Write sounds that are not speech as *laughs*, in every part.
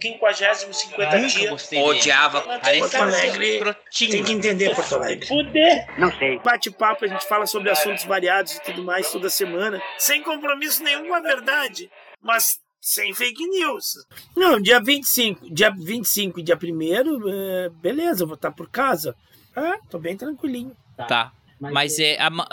50, 50 Nunca dias. Odiava. Porto Alegre. Tem que entender Porto Alegre. Fuder! Não sei. Bate-papo, a gente fala sobre assuntos variados e tudo mais toda semana. Sem compromisso nenhum com a verdade. Mas sem fake news. Não, dia 25, dia 25 e dia 1 é, beleza, eu vou estar por casa. Ah, tô bem tranquilinho. Tá. Mas é. a ma-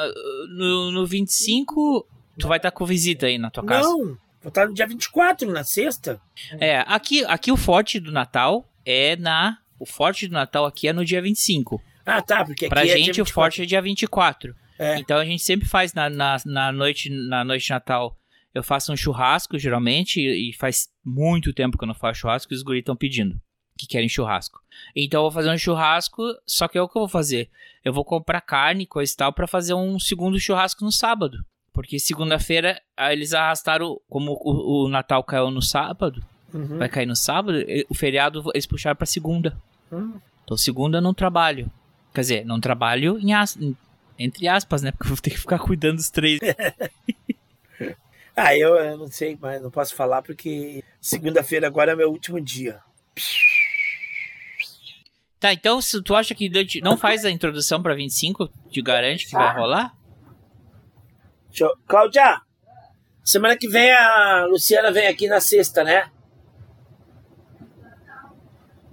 no, no 25, tu vai estar com visita aí na tua casa. Não, vou estar no dia 24, na sexta. É, aqui, aqui o forte do Natal é na. O forte do Natal aqui é no dia 25. Ah, tá, porque aqui Pra é dia gente, o 24. forte é dia 24. É. Então a gente sempre faz na, na, na noite, na noite de Natal. Eu faço um churrasco, geralmente, e e faz muito tempo que eu não faço churrasco e os guris estão pedindo que querem churrasco. Então eu vou fazer um churrasco, só que é o que eu vou fazer. Eu vou comprar carne, coisa e tal, pra fazer um segundo churrasco no sábado. Porque segunda-feira ah, eles arrastaram, como o, o Natal caiu no sábado, Uhum. vai cair no sábado, o feriado eles puxaram pra segunda. Hum. Então segunda eu não trabalho. Quer dizer, não trabalho em as- entre aspas, né? Porque eu vou ter que ficar cuidando dos três. *laughs* Ah, eu, eu não sei, mas não posso falar porque segunda-feira agora é meu último dia. Tá, então se tu acha que não faz a introdução pra 25, te garante que vai rolar? Eu... Cláudia, semana que vem a Luciana vem aqui na sexta, né?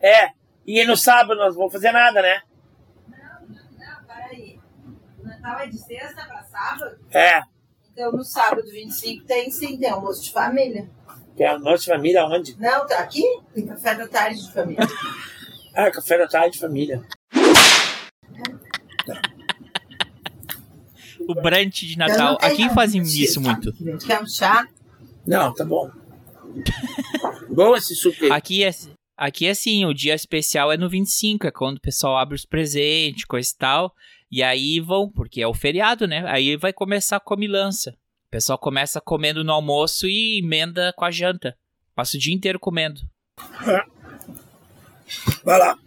É, e no sábado nós não vamos fazer nada, né? Não, peraí. O Natal é de sexta pra sábado? É, Então no sábado 25 tem sim, tem almoço de família. tem a nossa família onde? Não, tá aqui? Tem café da tarde de família. Ah, café da tarde, família. O brunch de Natal. Aqui fazem isso tá? muito. Quer um chá? Não, tá bom. bom esse suco. Aqui é, aqui é assim, o dia especial é no 25, é quando o pessoal abre os presentes, coisa e tal. E aí vão, porque é o feriado, né? Aí vai começar a comilança. O pessoal começa comendo no almoço e emenda com a janta. Passa o dia inteiro comendo. Vai lá.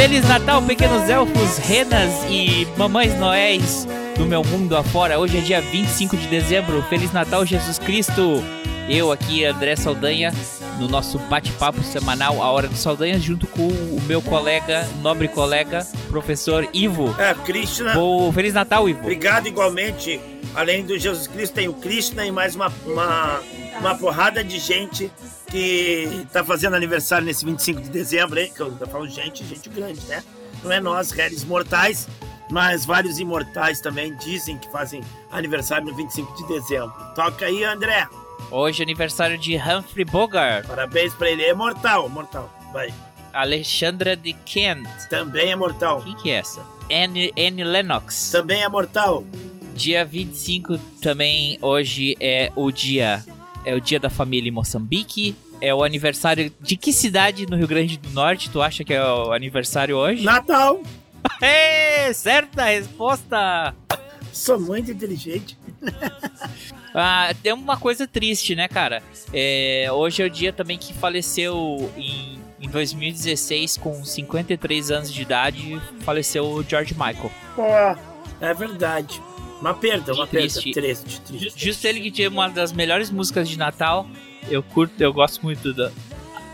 Feliz Natal, pequenos elfos, renas e mamães noéis do meu mundo afora. Hoje é dia 25 de dezembro. Feliz Natal, Jesus Cristo. Eu aqui, André Saldanha, no nosso bate-papo semanal, A Hora do Saldanha, junto com o meu colega, nobre colega, professor Ivo. É, Krishna. Bom, Feliz Natal, Ivo. Obrigado igualmente. Além do Jesus Cristo, tem o Krishna e mais uma, uma, uma porrada de gente que tá fazendo aniversário nesse 25 de dezembro, hein? Que eu falo gente, gente grande, né? Não é nós, réis mortais, mas vários imortais também dizem que fazem aniversário no 25 de dezembro. Toca aí, André. Hoje é aniversário de Humphrey Bogart, Parabéns pra ele. É mortal, mortal. Vai. Alexandra de Kent. Também é mortal. Quem que é essa? Anne, Anne Lennox. Também é mortal. Dia 25 também hoje é o dia é o dia da família em Moçambique. É o aniversário de que cidade no Rio Grande do Norte tu acha que é o aniversário hoje? Natal. *laughs* É, certa resposta. Sou muito inteligente. *laughs* Ah, tem uma coisa triste, né, cara? É, hoje é o dia também que faleceu em, em 2016 com 53 anos de idade, faleceu o George Michael. Pô, é verdade. Uma perda, uma Triste. perda. Triste, triste. Justo ele que tinha uma das melhores músicas de Natal. Eu curto, eu gosto muito da.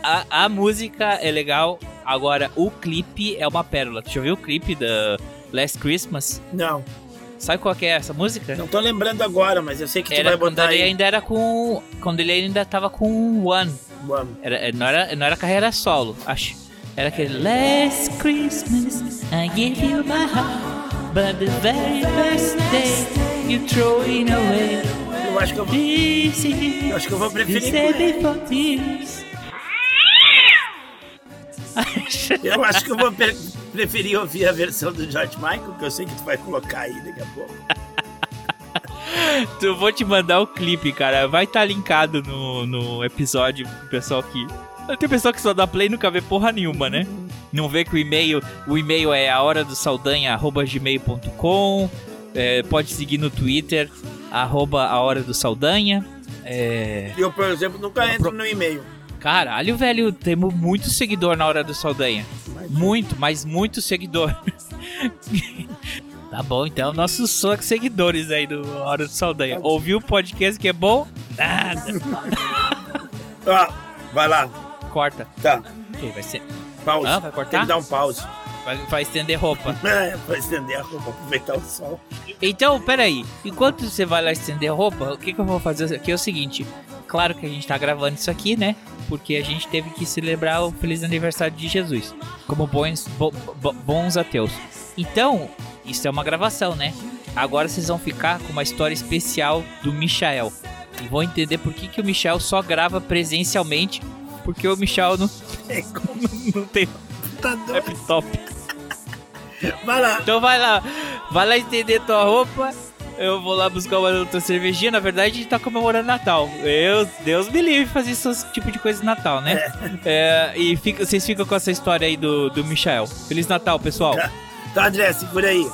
A, a música é legal, agora o clipe é uma pérola. Tu já viu o clipe da Last Christmas? Não, Sabe qual que é essa música? não tô lembrando agora, mas eu sei que tu Era vai quando botar ele aí. ainda era com. Quando ele ainda tava com One. Vamos. Era, não, era, não era carreira solo, acho. Era aquele Last Christmas I gave you my heart, but the very first day you throw it away. Eu acho que eu vou, eu acho que eu vou preferir. *laughs* Eu acho que eu vou pre- preferir ouvir a versão do George Michael, que eu sei que tu vai colocar aí daqui a pouco. *laughs* Eu vou te mandar o clipe, cara. Vai estar linkado no, no episódio pro pessoal que. Tem pessoal que só dá play e nunca vê porra nenhuma, né? Não vê que o e-mail. O e-mail é a hora do saldanha.gmail.com. É, pode seguir no Twitter, arroba a hora do Saldanha. É, Eu, por exemplo, nunca entro no e-mail. Caralho, velho, temos muito seguidor na hora do Saldanha. Muito, mas muito seguidor. *laughs* tá bom, então, nossos só seguidores aí do Hora do Saldanha. Ouviu o podcast que é bom? Nada. Ah, vai lá. Corta. Tá. Ok, vai ser. Pause. Ah, vai cortar? Tem que dar um pause. Vai, vai estender roupa. *laughs* É, pra estender a roupa, aproveitar o sol. Então, peraí. Enquanto você vai lá estender roupa, o que, que eu vou fazer aqui é o seguinte. Claro que a gente tá gravando isso aqui, né? Porque a gente teve que celebrar o feliz aniversário de Jesus. Como bons, bo- bo- bons ateus. Então, isso é uma gravação, né? Agora vocês vão ficar com uma história especial do Michael. E vão entender por que, que o Michael só grava presencialmente. Porque o Michael não, *laughs* não tem Tá doido. laptop. Vai lá. Então vai lá, vai lá estender tua roupa. Eu vou lá buscar uma outra cervejinha. Na verdade, a gente tá comemorando Natal. Eu, Deus me livre fazer esse tipo de coisa no Natal, né? É, e fica, vocês ficam com essa história aí do, do Michael. Feliz Natal, pessoal. Tá, André, segura aí.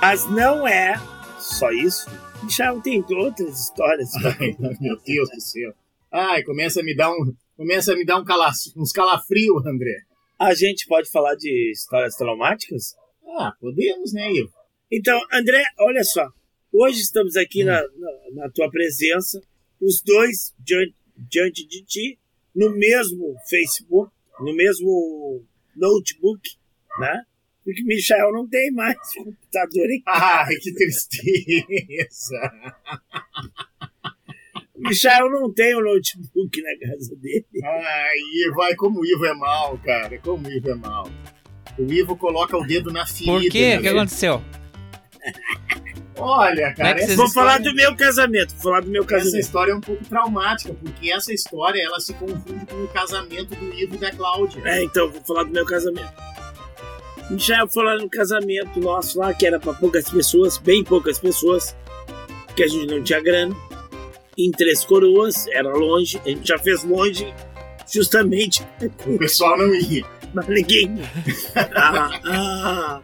Mas não é só isso. Michel tem outras histórias. *laughs* Ai, meu Deus do céu. Ai, começa a me dar um, começa a me dar um cala, uns calafrios, André. A gente pode falar de histórias traumáticas? Ah, podemos, né, Ivo? Então, André, olha só. Hoje estamos aqui na, na, na tua presença, os dois diante, diante de ti, no mesmo Facebook, no mesmo notebook, né? *laughs* Porque Michel não tem mais computador em Ai, que tristeza. *laughs* Michel não tem o notebook na casa dele. Ai, Ivo, ai, como o Ivo é mal, cara. Como o Ivo é mal. O Ivo coloca o dedo na ferida. Por quê? O que né? aconteceu? Olha, cara, que essa vocês Vou história, falar do meu casamento. Vou falar do meu essa casamento. história é um pouco traumática, porque essa história ela se confunde com o casamento do Ivo e da Cláudia. É, então, vou falar do meu casamento. Foi lá no casamento nosso lá, que era pra poucas pessoas, bem poucas pessoas, que a gente não tinha grana. Em Três Coroas, era longe, a gente já fez longe, justamente O pessoal não ia. pra ninguém. *laughs* Ah, ah,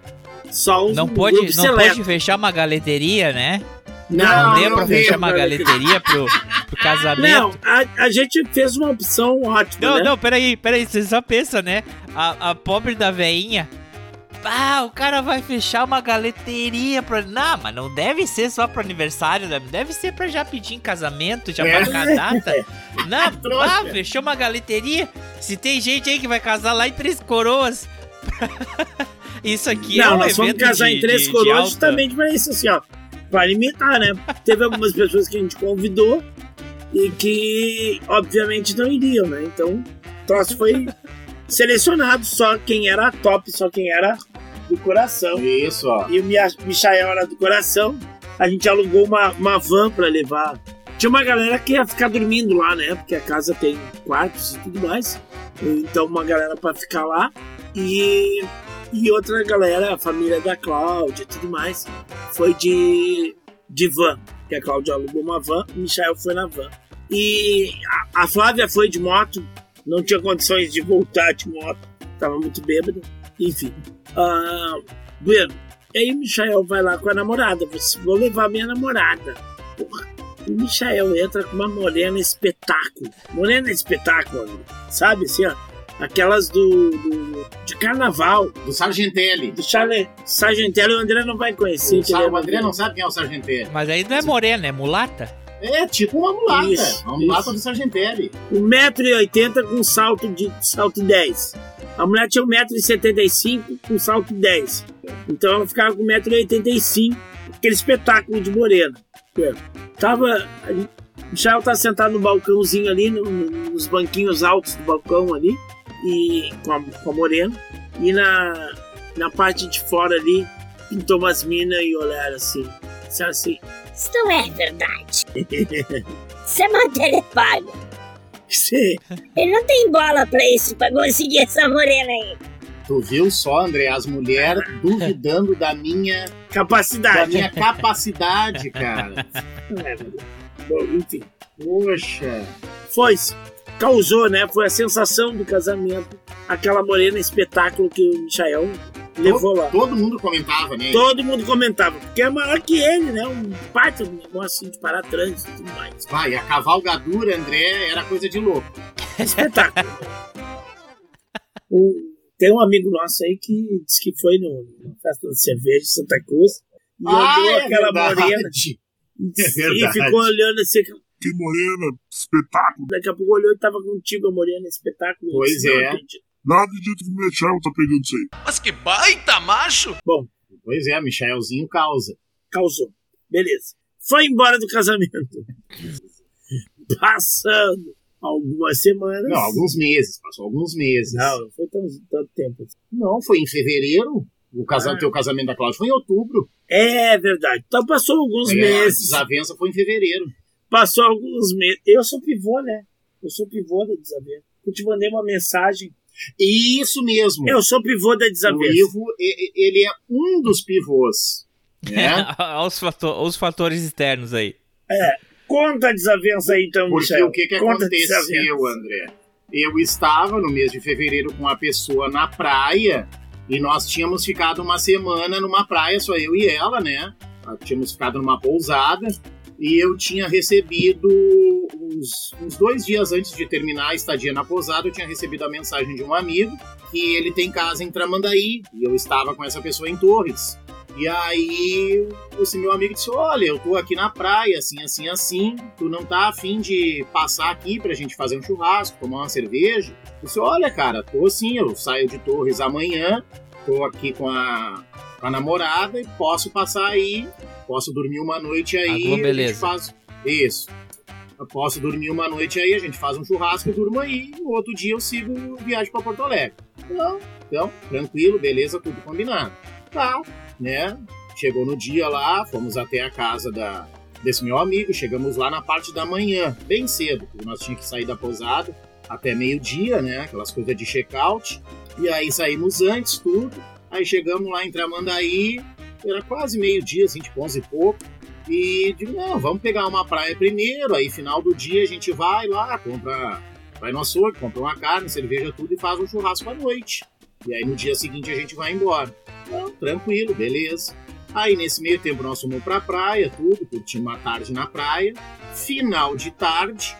só um Não pode, não seleto. pode fechar uma galeteria, né? Não, Não, Não, deu não pra fechar uma galeteria pro, pro casamento. Não, a, a gente fez uma opção ótima, Não, né? não, peraí, peraí, você só pensa, né? A, a pobre da veinha. Ah, o cara vai fechar uma galeteria pra. Não, mas não deve ser só pro aniversário, né? Deve ser pra já pedir em casamento, já É. marcar a data. *laughs* Não, Trouxa. ah, fechou uma galeteria. Se tem gente aí que vai casar lá em Três Coroas. *laughs* Isso aqui é não, um nós evento casar de- em Três de- de Coroas alta- justamente pra isso, assim, ó. Pra limitar, né? Teve algumas pessoas que a gente convidou e que, obviamente, não iriam, né? Então, o troço foi selecionado só quem era top, só quem era do coração. Isso, ó. E o Michael era do coração. A gente alugou uma, uma van pra levar. Tinha uma galera que ia ficar dormindo lá, né? Porque a casa tem quartos e tudo mais. Então, uma galera pra ficar lá. E, e outra galera, a família da Cláudia e tudo mais, foi de, de van. Que a Cláudia alugou uma van, o Michael foi na van. E a, a Flávia foi de moto, não tinha condições de voltar de moto, tava muito bêbada. Enfim. Ah, bueno, aí o Michael vai lá com a namorada. Você vou levar minha namorada. Porra. E o Michael entra com uma morena espetáculo. Morena espetáculo, amigo. sabe assim, ó? Aquelas do, do- de carnaval. Do Sargentelli. Do Charlie Sargentelli, o André não vai conhecer. O, é Sar- o André não sabe quem é o Sargentelli. Mas aí não é morena, é mulata? É tipo uma mulata. Isso, uma mulata isso. do Sargentelli. 1,80m com salto de salto 10. A mulher tinha 1,75m com salto 10. Então ela ficava com 1,85m, aquele espetáculo de morena. É. Tava. O Michel tá sentado no balcãozinho ali, no- no- nos banquinhos altos do balcão ali, e com a, com a morena. E na, na parte de fora ali, pintou umas minas e olharam assim. Disseram assim. Isso não é verdade. *laughs* Isso é matéria paga. Sim. *laughs* Ele não tem bola pra isso, pra conseguir essa morena aí. Tu viu só, André, as mulheres duvidando da minha, da Capacidade. minha capacidade, cara. *laughs* É, Bom, enfim. Poxa. Foi. Causou, né? Foi a sensação do casamento. Aquela morena espetáculo que o Michael levou lá. Todo mundo comentava, né? Todo mundo comentava, porque é maior que ele, né? Um baita do negócio assim de parar trânsito e tudo mais. Vai, a cavalgadura, André, era coisa de louco. Espetáculo. *laughs* O- tem um amigo nosso aí que disse que foi no, na festa da cerveja de Santa Cruz e olhou é aquela verdade. morena *laughs* É e ficou olhando assim. Que morena, espetáculo. Daqui a pouco olhou e tava contigo a morena espetáculo. Pois disse, "Não é. acredito." Não acredito que o Michel tá pegando isso aí. Mas que baita macho! Bom, Pois é, Michaelzinho causa. causou. Beleza. Foi embora do casamento. Passando algumas semanas. Não, alguns meses, passou alguns meses. Não, não foi tão, tanto tempo. assim. Não, foi em fevereiro. O casa... Ah. teu casamento da Cláudia foi em outubro. É verdade. Então passou alguns É, a meses. desavença foi em fevereiro. Passou alguns meses. Eu sou pivô, né? Eu sou pivô da desavença. Eu te mandei uma mensagem. Isso mesmo. Eu sou pivô da o desavença. Ivo, e- e- ele é um dos pivôs. Né? *laughs* Olha os, fato- os fatores externos aí. Conta a desavença aí, então, Porque Michel. o que, que Conta aconteceu. André? Eu estava no mês de fevereiro com uma pessoa na praia e nós tínhamos ficado uma semana numa praia, só eu e ela, né? Nós Tínhamos ficado numa pousada e eu tinha recebido, uns, uns dois dias antes de terminar a estadia na pousada, eu tinha recebido a mensagem de um amigo que ele tem casa em Tramandaí e eu estava com essa pessoa em Torres. E aí, esse meu amigo disse: Olha, eu tô aqui na praia, assim, assim, assim. Tu não tá afim de passar aqui pra gente fazer um churrasco, tomar uma cerveja? Eu disse: Olha, cara, tô sim, eu saio de Torres amanhã, tô aqui com a, com a namorada e posso passar aí, posso dormir uma noite aí. Alguma a gente faz. Isso. Eu posso dormir uma noite aí, a gente faz um churrasco, eu durmo aí, no outro dia eu sigo viagem pra Porto Alegre. Então, então, tranquilo, beleza, tudo combinado. Tá, né? Chegou no dia lá, fomos até a casa da, desse meu amigo, chegamos lá na parte da manhã, bem cedo, porque nós tínhamos que sair da pousada até meio-dia, né? Aquelas coisas de check-out. E aí saímos antes, tudo. Aí chegamos lá em Tramandaí, era quase meio-dia, assim, tipo 11 e pouco. E digo, não, vamos pegar uma praia primeiro, aí final do dia a gente vai lá, compra, vai no açougue, compra uma carne, cerveja, tudo e faz um churrasco à noite. E aí no dia seguinte a gente vai embora. Não, tranquilo, beleza. Aí nesse meio tempo nós fomos pra praia, tudo, curtimos uma tarde na praia. Final de tarde,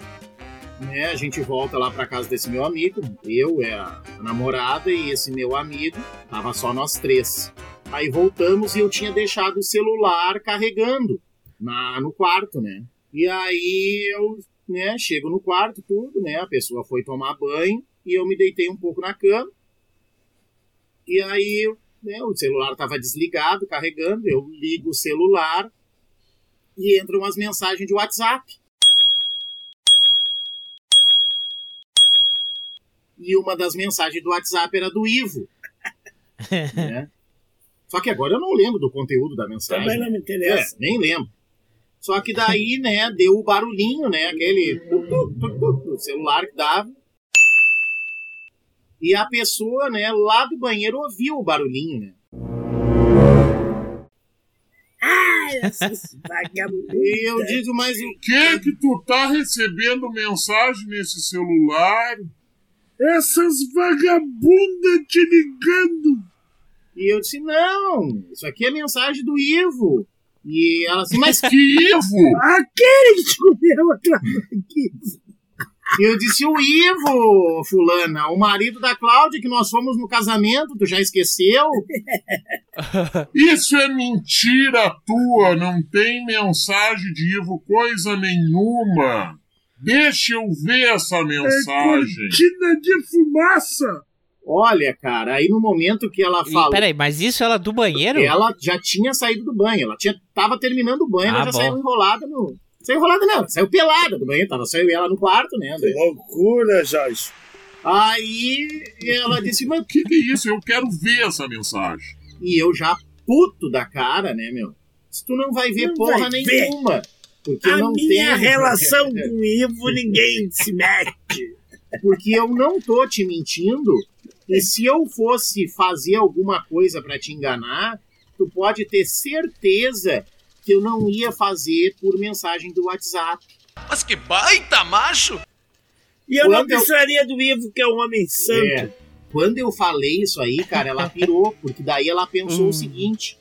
né, a gente volta lá pra casa desse meu amigo. Eu, é a namorada e esse meu amigo. Tava só nós três. Aí voltamos e eu tinha deixado o celular carregando na, no quarto, né? E aí eu, né, chego no quarto, tudo, né? A pessoa foi tomar banho e eu me deitei um pouco na cama. E aí, né, o celular estava desligado, carregando, eu ligo o celular e entram umas mensagens de WhatsApp. E uma das mensagens do WhatsApp era do Ivo. *laughs* né? Só que agora eu não lembro do conteúdo da mensagem. Também não me É, interessa. nem lembro. Só que daí, né, deu o barulhinho, né, aquele do celular que dava. E a pessoa, né, lá do banheiro ouviu o barulhinho, né? Ai, essas vagabundas. E eu digo, mas o Que que tu tá recebendo mensagem nesse celular? Essas vagabundas te ligando. E eu disse, não, isso aqui é mensagem do Ivo. E ela assim, mas Que Ivo! *laughs* Aquele que te comeu. E eu disse, o Ivo, fulana, o marido da Cláudia, que nós fomos no casamento, tu já esqueceu? *laughs* Isso é mentira tua, não tem mensagem de Ivo coisa nenhuma. Deixa eu ver essa mensagem. Cortina de fumaça. Olha, cara, aí no momento que ela falou... peraí, mas isso ela do banheiro? Ela já tinha saído do banho, ela tinha, tava terminando o banho, Ah, ela já bom. saiu enrolada no... Saiu enrolada não, saiu pelada do banho, tava e ela no quarto, né, André? loucura, Jorge. Aí ela disse, mas... O que, que é isso? Eu quero ver essa mensagem. E eu já puto da cara, né, meu? Se tu não vai ver Não porra vai ver. nenhuma. Porque eu A não minha tenho. relação com o Ivo, ninguém se mete. *laughs* Porque eu não tô te mentindo. E se eu fosse fazer alguma coisa pra te enganar, tu pode ter certeza que eu não ia fazer por mensagem do WhatsApp. Mas que baita macho! E eu não Quando eu- precisaria do Ivo, que é um homem santo. É. Quando eu falei isso aí, cara, ela pirou, porque daí ela pensou Hum. o seguinte: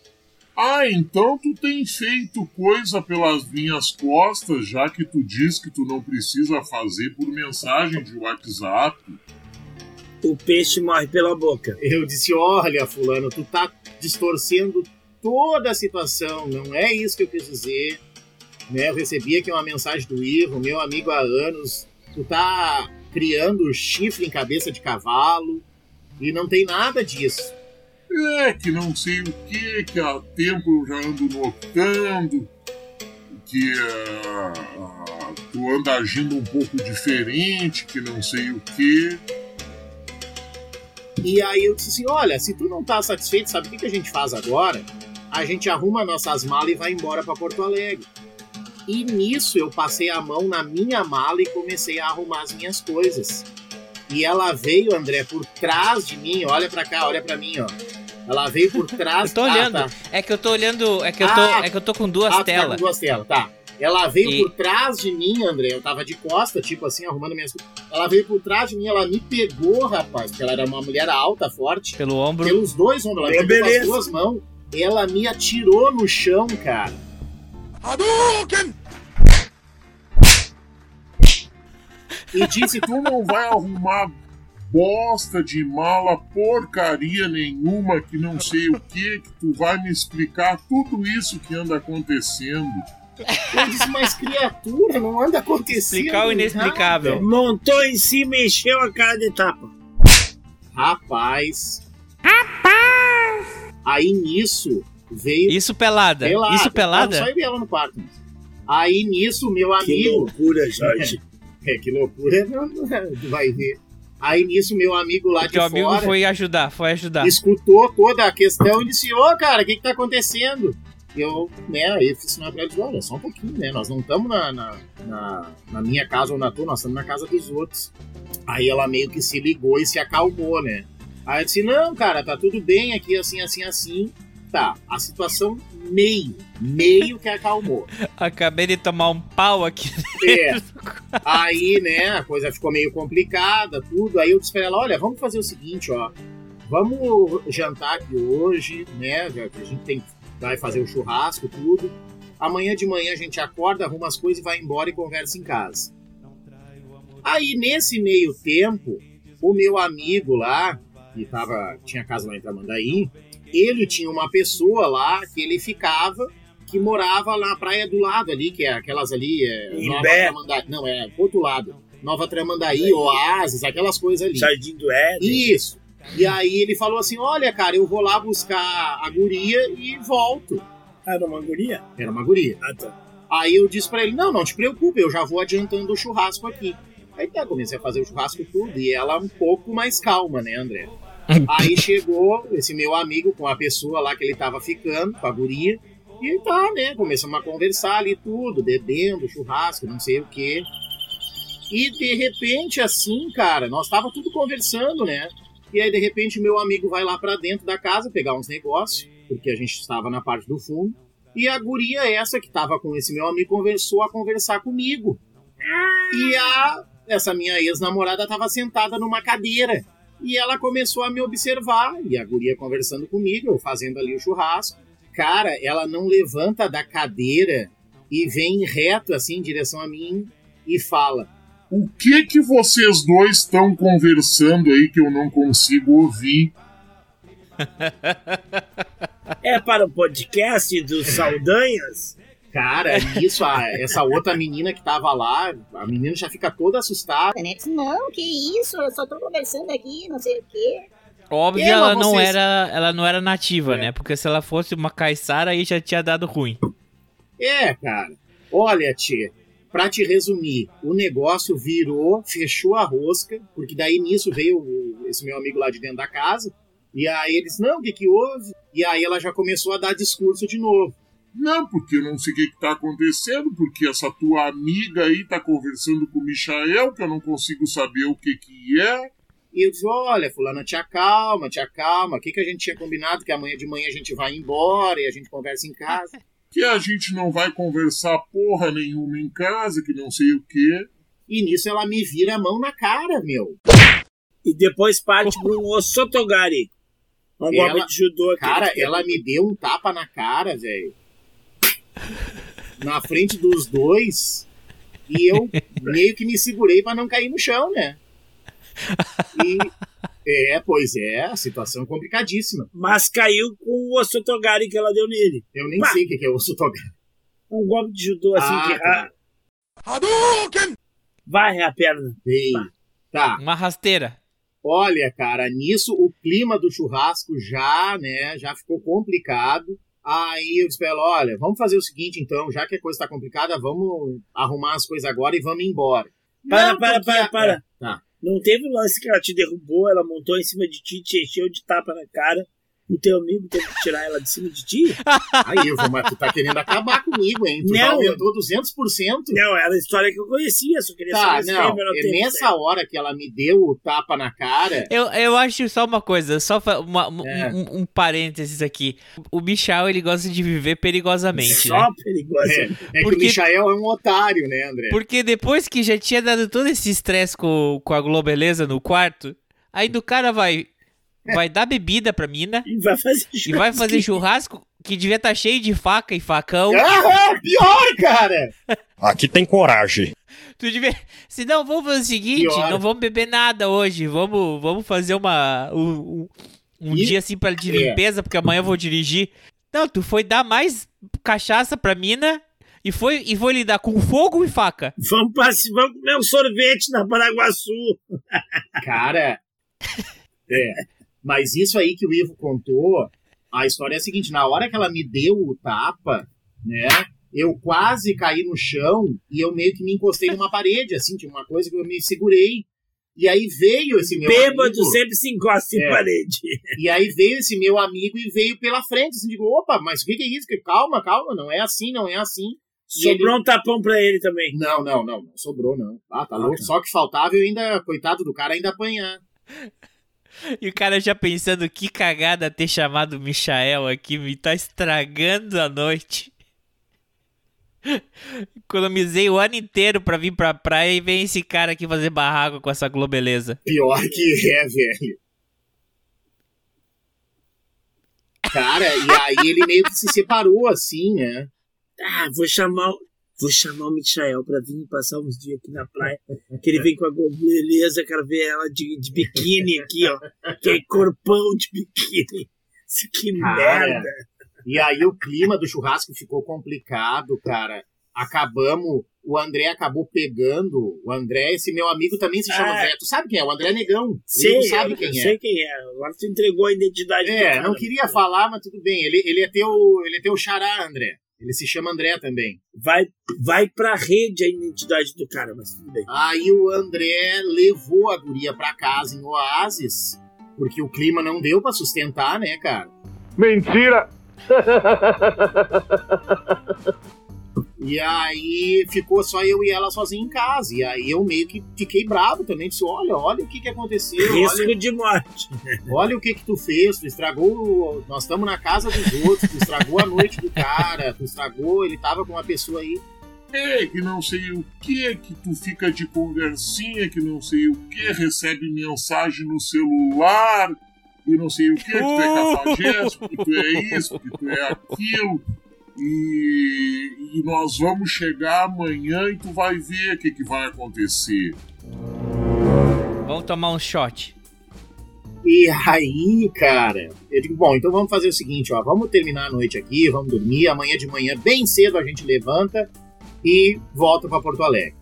Ah, então tu tem feito coisa pelas minhas costas, já que tu diz que tu não precisa fazer por mensagem de WhatsApp. O peixe morre pela boca. eu disse: olha, Fulano, tu tá distorcendo toda a situação, não é isso que eu quis dizer. Né? Eu recebi aqui uma mensagem do Ivo, meu amigo há anos. Tu tá criando chifre em cabeça de cavalo e não tem nada disso. É, que não sei o que, que há tempo eu já ando notando, que ah, tu anda agindo um pouco diferente, que não sei o que. E aí eu disse assim: olha, se tu não tá satisfeito, sabe o que, que a gente faz agora? A gente arruma nossas malas e vai embora para Porto Alegre. E nisso eu passei a mão na minha mala e comecei a arrumar as minhas coisas. E ela veio, André, por trás de mim, olha pra cá, olha pra mim, ó. Ela veio por trás. Eu tô Ah, olhando. tá. É que eu tô olhando. É que eu tô, Ah, é que eu tô com duas Ah, tu tá telas. com duas telas, tá. Ela veio E- por trás de mim, André. Eu tava de costa, tipo assim, arrumando minhas coisas. Ela veio por trás de mim, ela me pegou, rapaz, porque ela era uma mulher alta, forte. Pelo ombro. Pelos dois ombros, ela É, me pegou com as duas mãos. Ela me atirou no chão, cara. E disse, Tu não vai arrumar bosta de mala, porcaria nenhuma, que não sei o que, que tu vai me explicar tudo isso que anda acontecendo. Eu disse, mas criatura, não anda acontecendo. Explicar o inexplicável. nada." Montou em cima e encheu a cara de tapa. Rapaz. Rapaz! Aí nisso veio Isso pelada. Pelada. Isso Eu pelada? só vi ela no quarto. Aí nisso, meu Que amigo. loucura, Jorge. *laughs* É, que loucura, *laughs* vai ver. Aí nisso, meu amigo lá de Teu amigo fora foi ajudar, foi ajudar. escutou toda a questão e disse: Ô, cara, o que que tá acontecendo? E eu, né, aí eu fiz sinal pra eles: olha, só um pouquinho, né? Nós não estamos na, na, na, na minha casa ou na tua, nós estamos na casa dos outros. Aí ela meio que se ligou e se acalmou, né? Aí eu disse: não, cara, tá tudo bem aqui, assim, assim, assim. Tá, a situação meio, meio que acalmou. *laughs* Acabei de tomar um pau aqui. É. Aí, né, a coisa ficou meio complicada, tudo. Aí eu disse pra ela, olha, vamos fazer o seguinte, ó. Vamos jantar aqui hoje, né? já que A gente tem vai fazer o churrasco, tudo. Amanhã de manhã a gente acorda, arruma as coisas e vai embora e conversa em casa. Aí, nesse meio tempo, o meu amigo lá, que tava, tinha casa lá em Tramandaí, ele tinha uma pessoa lá que ele ficava, que morava lá na praia do lado ali, que é aquelas ali, é, Em Nova Bé. Tramandaí, não, é outro lado, Nova Tramandaí, Oasis, aquelas coisas ali. Jardim do Éden. Isso. E aí ele falou assim, olha, cara, eu vou lá buscar a guria e volto. Era uma guria? Era uma guria. Ah, tá. Aí eu disse pra ele, não, não te preocupe, eu já vou adiantando o churrasco aqui. Aí tá, comecei a fazer o churrasco tudo, e ela um pouco mais calma, né, André? *laughs* Aí chegou esse meu amigo com a pessoa lá que ele tava ficando, com a guria, e tá, né, começamos a conversar ali tudo, bebendo, churrasco, não sei o quê. E de repente, assim, cara, nós tava tudo conversando, né? E aí, de repente, meu amigo vai lá pra dentro da casa pegar uns negócios, porque a gente estava na parte do fundo. E a guria essa que tava com esse meu amigo conversou a conversar comigo. E a essa minha ex-namorada tava sentada numa cadeira. E ela começou a me observar. E a guria conversando comigo, eu fazendo ali o churrasco. Cara, ela não levanta da cadeira e vem reto assim em direção a mim e fala: O que que vocês dois estão conversando aí que eu não consigo ouvir? *laughs* É para o podcast dos Saldanhas? Cara, isso, a, essa outra menina que tava lá, a menina já fica toda assustada. né? Não, que isso, eu só tô conversando aqui, não sei o quê. Óbvio, É, mas ela não vocês- era, ela não era nativa, É. né? Porque se ela fosse uma caiçara aí já tinha dado ruim. É, cara. Olha, tia, pra te resumir, o negócio virou, fechou a rosca, porque daí nisso veio esse meu amigo lá de dentro da casa, e aí eles, não, o que que houve? E aí ela já começou a dar discurso de novo. Não, porque eu não sei o que, que tá acontecendo, porque essa tua amiga aí tá conversando com o Michael, que eu não consigo saber o que que é. E eu disse, olha, fulana, te acalma, te acalma. O que, que a gente tinha combinado? Que amanhã de manhã a gente vai embora e a gente conversa em casa. *laughs* Que a gente não vai conversar porra nenhuma em casa, que não sei o quê. E nisso ela me vira a mão na cara, meu. E depois parte para *laughs* um Osotogari. Um Ela- golpe de judô. aquele Cara, ela me deu um tapa na cara, velho. Na frente dos dois. E eu *laughs* meio que me segurei pra não cair no chão, né? *laughs* E. É, pois é, a situação é complicadíssima. Mas caiu com o Osotogari que ela deu nele. Eu nem Pá! sei o que é o Sotogari. Um golpe de judô assim Ah, que tá. varre a perna. Bem, tá. Uma rasteira. Olha, cara, nisso o clima do churrasco já, né, já ficou complicado. Aí eu disse pra ela, olha, vamos fazer o seguinte então, já que a coisa tá complicada, vamos arrumar as coisas agora e vamos embora. Para, Não, para, para, a- para. Tá. Não teve lance que ela te derrubou, ela montou em cima de ti, te encheu de tapa na cara. E o teu amigo teve que tirar ela de cima de ti? *laughs* Aí eu vou, mas tu tá querendo acabar comigo, hein? Tu já Não. aumentou 200%. Não, era a história que eu conhecia, só queria Tá, saber não, é nessa hora que ela me deu o tapa na cara. Eu, eu acho só uma coisa, só uma- um- É. um, um parênteses aqui. O Michel, ele gosta de viver perigosamente, né? Só perigoso. É, é que o Porque- Michael é um otário, né, André? Porque depois que já tinha dado todo esse estresse com, com a Globeleza no quarto, aí do cara vai, vai dar bebida pra mina E vai fazer e vai fazer churrasco que devia estar cheio de faca e facão. Ah, pior, cara! Aqui tem coragem. Tu devia. Se não, vamos fazer o seguinte: Pior. não vamos beber nada hoje. Vamos, vamos fazer uma. Um, um- um E- dia assim pra, de É. limpeza, porque amanhã eu vou dirigir. Não, tu foi dar mais cachaça pra mina e foi, e foi lidar com fogo e faca. Vamos, passe- vamos comer um sorvete na Paraguaçu. Cara, é. Mas isso aí que o Ivo contou, a história é a seguinte: na hora que ela me deu o tapa, né? Eu quase caí no chão e eu meio que me encostei numa parede, assim, tinha uma coisa que eu me segurei. E aí veio esse meu Bêbado amigo. sempre se encosta em É. parede. E aí veio esse meu amigo e veio pela frente, assim, digo, opa, mas o que, que é isso? Calma, calma, não é assim, não é assim. E Sobrou um tapão pra ele também. ele- Não, não, não, não sobrou, não. Ah, tá Ah, louco. tá. Só que faltava eu ainda, coitado do cara, ainda apanhar. E o cara já pensando que cagada ter chamado o Michael aqui, me tá estragando a noite. *laughs* Economizei o ano inteiro pra vir pra praia e vem esse cara aqui fazer barraco com essa globeleza. Pior que é, velho. Cara, e aí ele meio que se separou, assim, né? Ah, vou chamar, o- vou chamar o Michael pra vir passar uns dias aqui na praia. Que ele vem com a beleza, quero ver ela de, de biquíni aqui, ó. Aquele corpão de biquíni. Que merda. E aí o clima do churrasco ficou complicado, cara. Acabamos, o André acabou pegando. O André, esse meu amigo também se chama Ah. Zé. Tu sabe quem é? O André Negão. Sei, Ele não sabe quem é. sei quem é. Agora tu entregou a identidade É, não queria falar, mas tudo bem. Ele, ele, é teu, ele é teu xará, André. Ele se chama André também. Vai, vai pra rede a identidade do cara, mas tudo bem. Aí o André levou a guria pra casa em Oasis, porque o clima não deu pra sustentar, né, cara? Mentira! *laughs* E aí ficou só eu e ela sozinha em casa. E aí eu meio que fiquei bravo também. Disse: olha, olha o que, que aconteceu. Risco Olha, de morte. olha o que, que tu fez. Tu estragou. o- Nós estamos na casa dos outros. Tu estragou a noite do cara. Tu estragou. Ele tava com uma pessoa aí. É, que não sei o que, que tu fica de conversinha, que não sei o que, recebe mensagem no celular, e não sei o que, que tu é cafajeste, que tu é isso, que tu é aquilo. E, e nós vamos chegar amanhã e tu vai ver o que, que vai acontecer. Vamos tomar um shot. E aí, cara, eu digo, bom, então vamos fazer o seguinte, ó, vamos terminar a noite aqui, vamos dormir, amanhã de manhã, bem cedo, a gente levanta e volta pra Porto Alegre.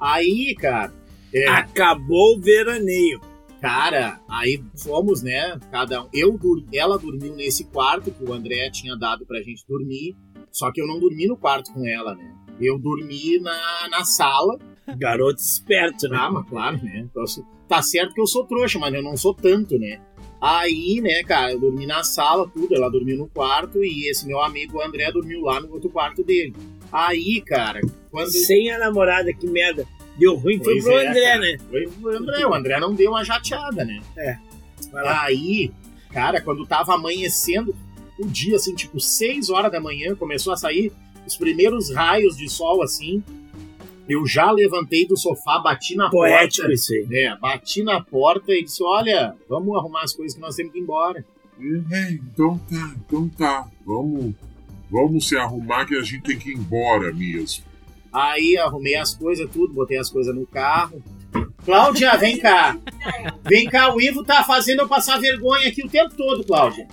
Aí, cara, é, Acabou o veraneio. Cara, aí fomos, né, cada um, eu, ela dormiu nesse quarto que o André tinha dado pra gente dormir, só que eu não dormi no quarto com ela, né, eu dormi na, na sala, Garoto esperto, né? ah, mas claro, né, tá certo que eu sou trouxa, mas eu não sou tanto, né, Aí, né, cara, eu dormi na sala, tudo, ela dormiu no quarto e esse meu amigo André dormiu lá no outro quarto dele. Aí, cara, quando. Sem a namorada, que merda. Deu ruim, foi Pois pro é, André, cara. né? Foi pro André, o André não deu uma jateada, né? Lá. Aí, cara, quando tava amanhecendo o dia, assim, tipo 6 horas da manhã, começou a sair os primeiros raios de sol, assim. Eu já levantei do sofá, bati na Poético porta. isso aí. É, bati na porta e disse: Olha, vamos arrumar as coisas que nós temos que ir embora. É, então tá, então tá. Vamos, vamos se arrumar que a gente tem que ir embora mesmo. Aí arrumei as coisas, tudo, botei as coisas no carro. Cláudia, vem cá. Vem cá, o Ivo tá fazendo eu passar vergonha aqui o tempo todo, Cláudia.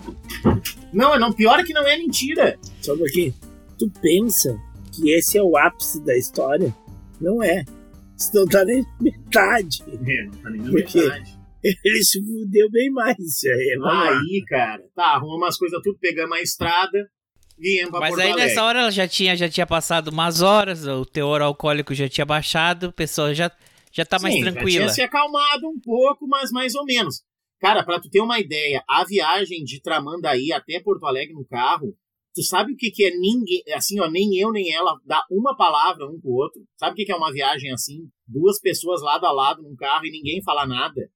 Não, não, pior é que não é mentira. Só um pouquinho. Tu pensa que esse é o ápice da história? Não é. Isso não tá nem metade. É, não tá nem na Por quê? metade. Ele se fudeu bem mais. É, vamos lá. Aí, cara, tá, arrumamos as coisas tudo, pegamos a estrada, pra Mas Porto aí Alegre. nessa hora ela já tinha, já tinha passado umas horas, o teor alcoólico já tinha baixado, o pessoal já, já tá mais Sim, Já tranquila. tinha se acalmado um pouco, mas mais ou menos. Cara, pra tu ter uma ideia, a viagem de Tramandaí até Porto Alegre no carro, tu sabe o que, que é ninguém, assim, ó, nem eu nem ela dá uma palavra um pro outro. Sabe o que, que é uma viagem assim? Duas pessoas lado a lado num carro e ninguém fala nada.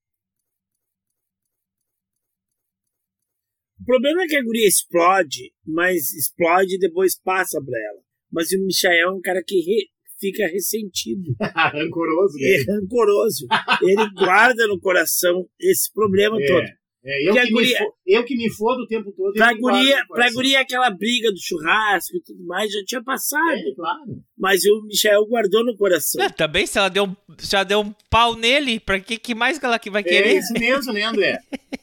O problema é que a guria explode, mas explode e depois passa pra ela. Mas o Michael é um cara que re- fica ressentido. *laughs* Rancoroso, É né? rancoroso. Ele guarda no coração esse problema É, todo. É, eu, que guria- me fo- eu que me fodo o tempo todo. Pra guria, pra guria, aquela briga do churrasco e tudo mais já tinha passado. É, claro. Mas o Michael guardou no coração. Ah, também, se ela deu, um- se ela deu um pau nele, pra que, que mais que ela que vai É querer? isso mesmo, né, André? *laughs*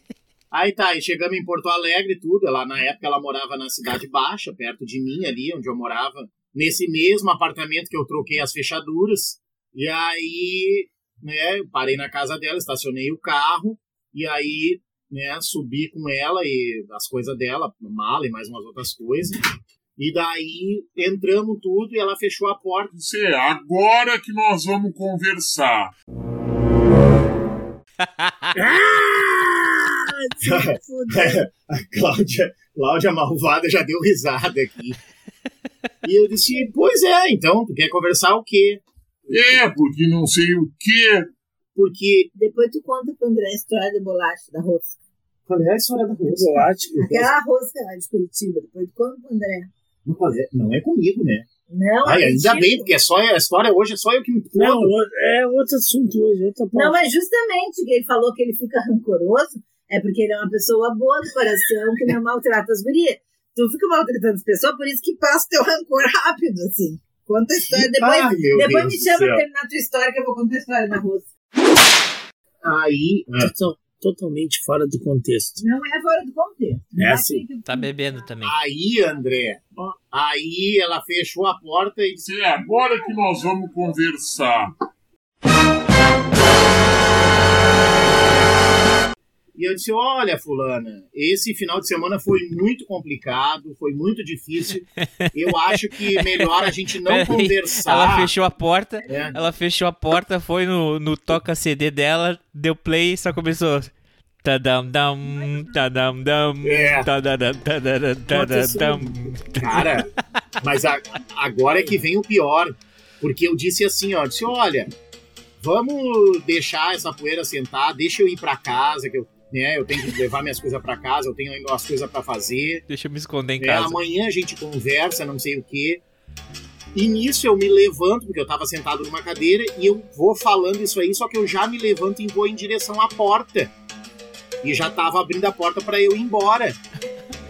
Aí tá, e chegamos em Porto Alegre e tudo. Ela, na época ela morava na Cidade Baixa, perto de mim ali, onde eu morava. Nesse mesmo apartamento que eu troquei as fechaduras. E aí, né, eu parei na casa dela, estacionei o carro. E aí, né, subi com ela e as coisas dela, mala e mais umas outras coisas. E daí entramos tudo e ela fechou a porta. É agora que nós vamos conversar. Ah, *laughs* *laughs* fuder. *laughs* a Cláudia, Cláudia Malvada já deu risada aqui. E eu disse, pois é, então, tu quer conversar o quê? É, porque não sei o que. Porque. Depois tu conta pro André a história da bolacha, da rosca. Qual é a história da rosca? Volátil. Aquela rosca lá de Curitiba. Depois tu conta pro André. Não, qual é? Não é comigo, né? Não, Ai, é ainda bem, porque é só, a história hoje é só eu que me Não, fodo. o- é outro assunto hoje, outra Não, mas justamente que ele falou que ele fica rancoroso é porque ele é uma pessoa boa do coração, que não maltrata as gurias. Tu fica maltratando as pessoas, por isso que passa o teu rancor rápido, assim. Conta a história. Depois, depois Deus me chama pra terminar a tua história, que eu vou contar a história da rosca. Aí. ah, Total- totalmente fora do contexto. Não é fora do contexto. É assim. que- Tá bebendo também. Aí, André. Aí ela fechou a porta e disse: Disse, é agora que nós vamos conversar. E eu disse: Olha, Fulana, esse final de semana foi muito complicado, foi muito difícil. Eu acho que melhor a gente não *laughs* conversar. Ela fechou a porta, É. ela fechou a porta, foi no, no toca CD dela, deu play e só começou. Tadam, dam, tadam, dam, É. tadadam, tadadam, tadadam. Cara, mas a- agora é que vem o pior. Porque eu disse assim, ó, disse, olha, vamos deixar essa poeira sentar, deixa eu ir pra casa, que eu, né, eu tenho que levar minhas coisas pra casa, eu tenho ainda umas coisas pra fazer. Deixa eu me esconder em É, casa. amanhã a gente conversa, não sei o quê. E nisso eu me levanto, porque eu tava sentado numa cadeira, e eu vou falando isso aí, só que eu já me levanto e vou em direção à porta. E já tava abrindo a porta para eu ir embora.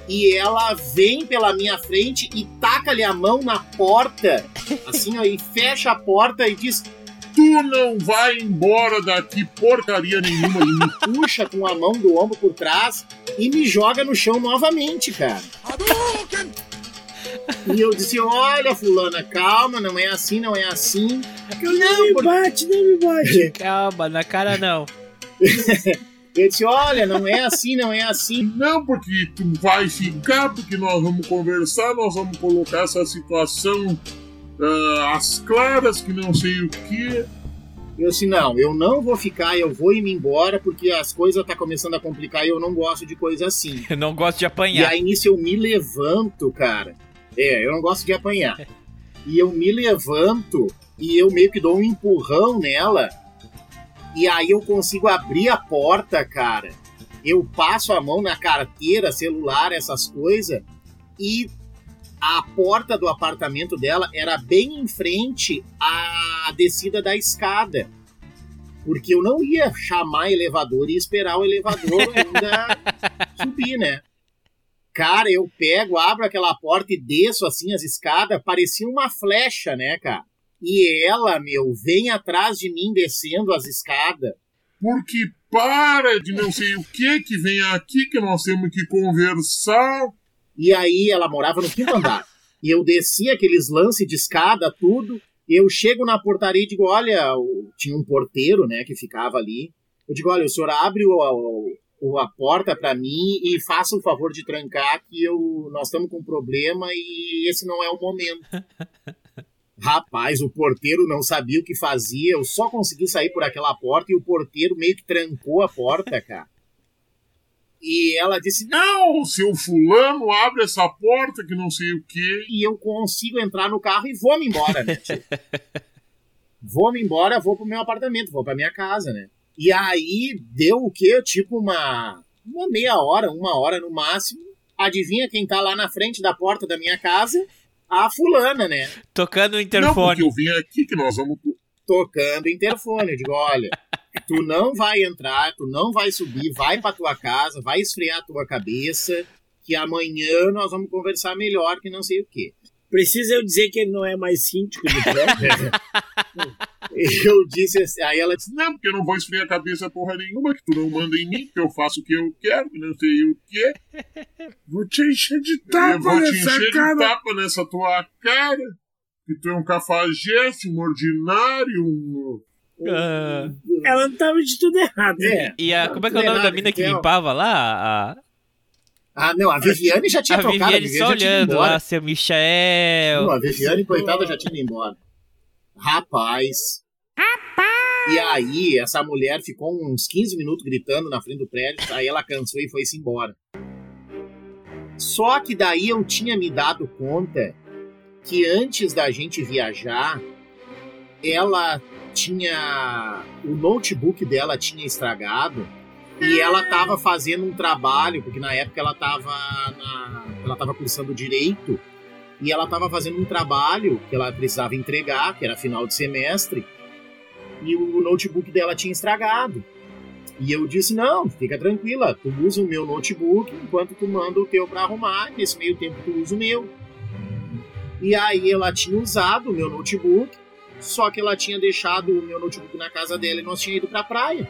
E ela vem pela minha frente e taca-lhe a mão na porta, assim, ó, e fecha a porta e diz: Tu não vai embora daqui porcaria nenhuma. e me puxa com a mão do ombro por trás e me joga no chão novamente, cara. E eu disse: Olha, Fulana, calma, não é assim, não é assim. Eu Não me bate, não me bate. *laughs* Calma, na cara não. Eu disse: Olha, não é assim, não é assim. Não, porque tu vai ficar, porque nós vamos conversar, nós vamos colocar essa situação ah, às claras, que não sei o que. Eu assim, não, eu não vou ficar, eu vou ir me embora porque as coisas tá começando a complicar e eu não gosto de coisa assim. *laughs* Eu não gosto de E apanhar. aí nisso eu me levanto, cara. É, eu não gosto de apanhar. E eu me levanto e eu meio que dou um empurrão nela. E aí eu consigo abrir a porta, cara. Eu passo a mão na carteira, celular, essas coisas. E a porta do apartamento dela era bem em frente à descida da escada. Porque eu não ia chamar elevador e esperar o elevador *laughs* ainda subir, né? Cara, eu pego, abro aquela porta e desço assim as escadas, parecia uma flecha, né, cara? E ela, meu, vem atrás de mim descendo as escadas. Porque para de não sei o que que vem aqui que nós temos que conversar. E aí ela morava no quinto andar. E eu desci aqueles lances de escada, tudo. Eu chego na portaria e digo: olha, tinha um porteiro, né, que ficava ali. Eu digo: olha, o senhor abre o, o- o- a porta pra mim e faça o favor de trancar, que eu, nós estamos com um problema e esse não é o momento. *laughs* Rapaz, o porteiro não sabia o que fazia. Eu só consegui sair por aquela porta e o porteiro meio que trancou a porta, cara. E ela disse: Não, seu fulano, abre essa porta que não sei o que. e eu consigo entrar no carro e vou-me embora, né, tio? *laughs* vou-me embora, vou pro meu apartamento, vou pra minha casa, né? E aí deu o quê? Tipo uma, uma meia hora, uma hora no máximo. Adivinha quem tá lá na frente da porta da minha casa? A fulana, né? Tocando o Não, interfone. porque eu vim aqui que nós vamos. Tocando o interfone. Eu digo, olha, tu não vai entrar, tu não vai subir, vai pra tua casa, vai esfriar a tua cabeça, que amanhã nós vamos conversar melhor que não sei o quê. Precisa eu dizer que ele não é mais síndico do *laughs* prédio? Eu disse assim, aí ela disse, Não, porque eu não vou esfriar a cabeça porra nenhuma, que tu não manda em mim, que eu faço o que eu quero, que não sei o que. Vou te encher de eu tapa vou te encher cara. de tapa nessa tua cara. Que tu é um cafajeste, um ordinário, um. Ah. Ela não tava de tudo errado. é. E a, como é que é o nome da mina que limpava lá? A, Ah, não, a Viviane já tinha a trocado, a Viviane Viviane só olhando embora. lá, seu Michel. Não, a Viviane, coitada, já tinha ido embora. Rapaz. E aí, essa mulher ficou uns 15 minutos gritando na frente do prédio, aí ela cansou e foi-se embora. Só que daí eu tinha me dado conta que antes da gente viajar, ela tinha. O notebook dela tinha estragado e ela estava fazendo um trabalho, porque na época ela estava ela tava cursando direito e ela estava fazendo um trabalho que ela precisava entregar, que era final de semestre, e o notebook dela tinha estragado. E eu disse: Não, fica tranquila, tu usa o meu notebook enquanto tu manda o teu para arrumar, nesse meio tempo tu usa o meu. E aí ela tinha usado o meu notebook, só que ela tinha deixado o meu notebook na casa dela e nós tínhamos ido pra praia.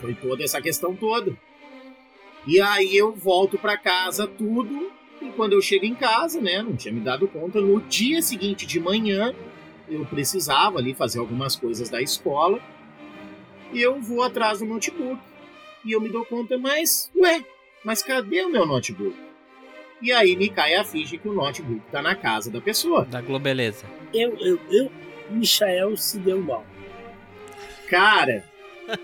Foi toda essa questão toda. E aí eu volto pra casa, tudo, e quando eu chego em casa, né, não tinha me dado conta, no dia seguinte de manhã, eu precisava ali fazer algumas coisas da escola, e eu vou atrás do notebook. E eu me dou conta, mas, ué, mas cadê o meu notebook? E aí me cai a ficha que o notebook tá na casa da pessoa. Da Globeleza. Eu, eu, eu, Michael se deu mal. Cara,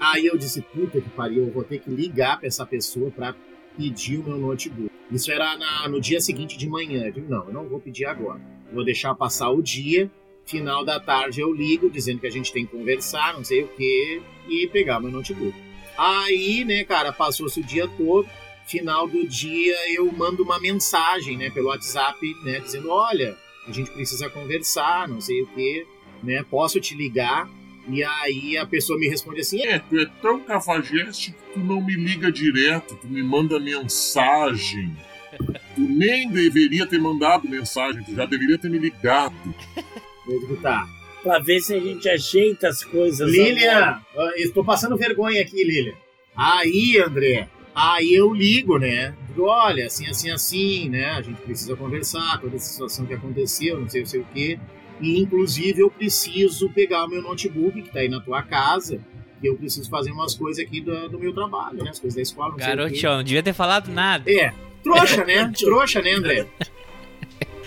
aí eu disse, puta que pariu, eu vou ter que ligar pra essa pessoa pra pedir o meu notebook. Isso era na- no dia seguinte de manhã. Eu não, eu não vou pedir agora. Vou deixar passar o dia, final da tarde eu ligo, dizendo que a gente tem que conversar, não sei o que, e pegar meu notebook. Aí, né, cara, passou-se o dia todo. Final do dia eu mando uma mensagem, né, pelo WhatsApp, né, dizendo, olha, a gente precisa conversar, não sei o que, né, posso te ligar? E aí a pessoa me responde assim, É, tu é tão cafajeste que tu não me liga direto, tu me manda mensagem. *laughs* Tu nem deveria ter mandado mensagem, tu já deveria ter me ligado. *laughs* eu digo, tá. Pra ver se a gente ajeita as coisas. Lilian, agora. estou passando vergonha aqui, Lilian. Aí, André, aí eu ligo, né? Digo, olha, assim, assim, assim, né? A gente precisa conversar, toda essa situação que aconteceu, não sei, não sei o quê. E, inclusive, eu preciso pegar o meu notebook, que tá aí na tua casa, e eu preciso fazer umas coisas aqui do, do meu trabalho, né? As coisas da escola, não sei o quê. Garotinho, não devia ter falado nada. É, trouxa, né? *laughs* trouxa, né, André?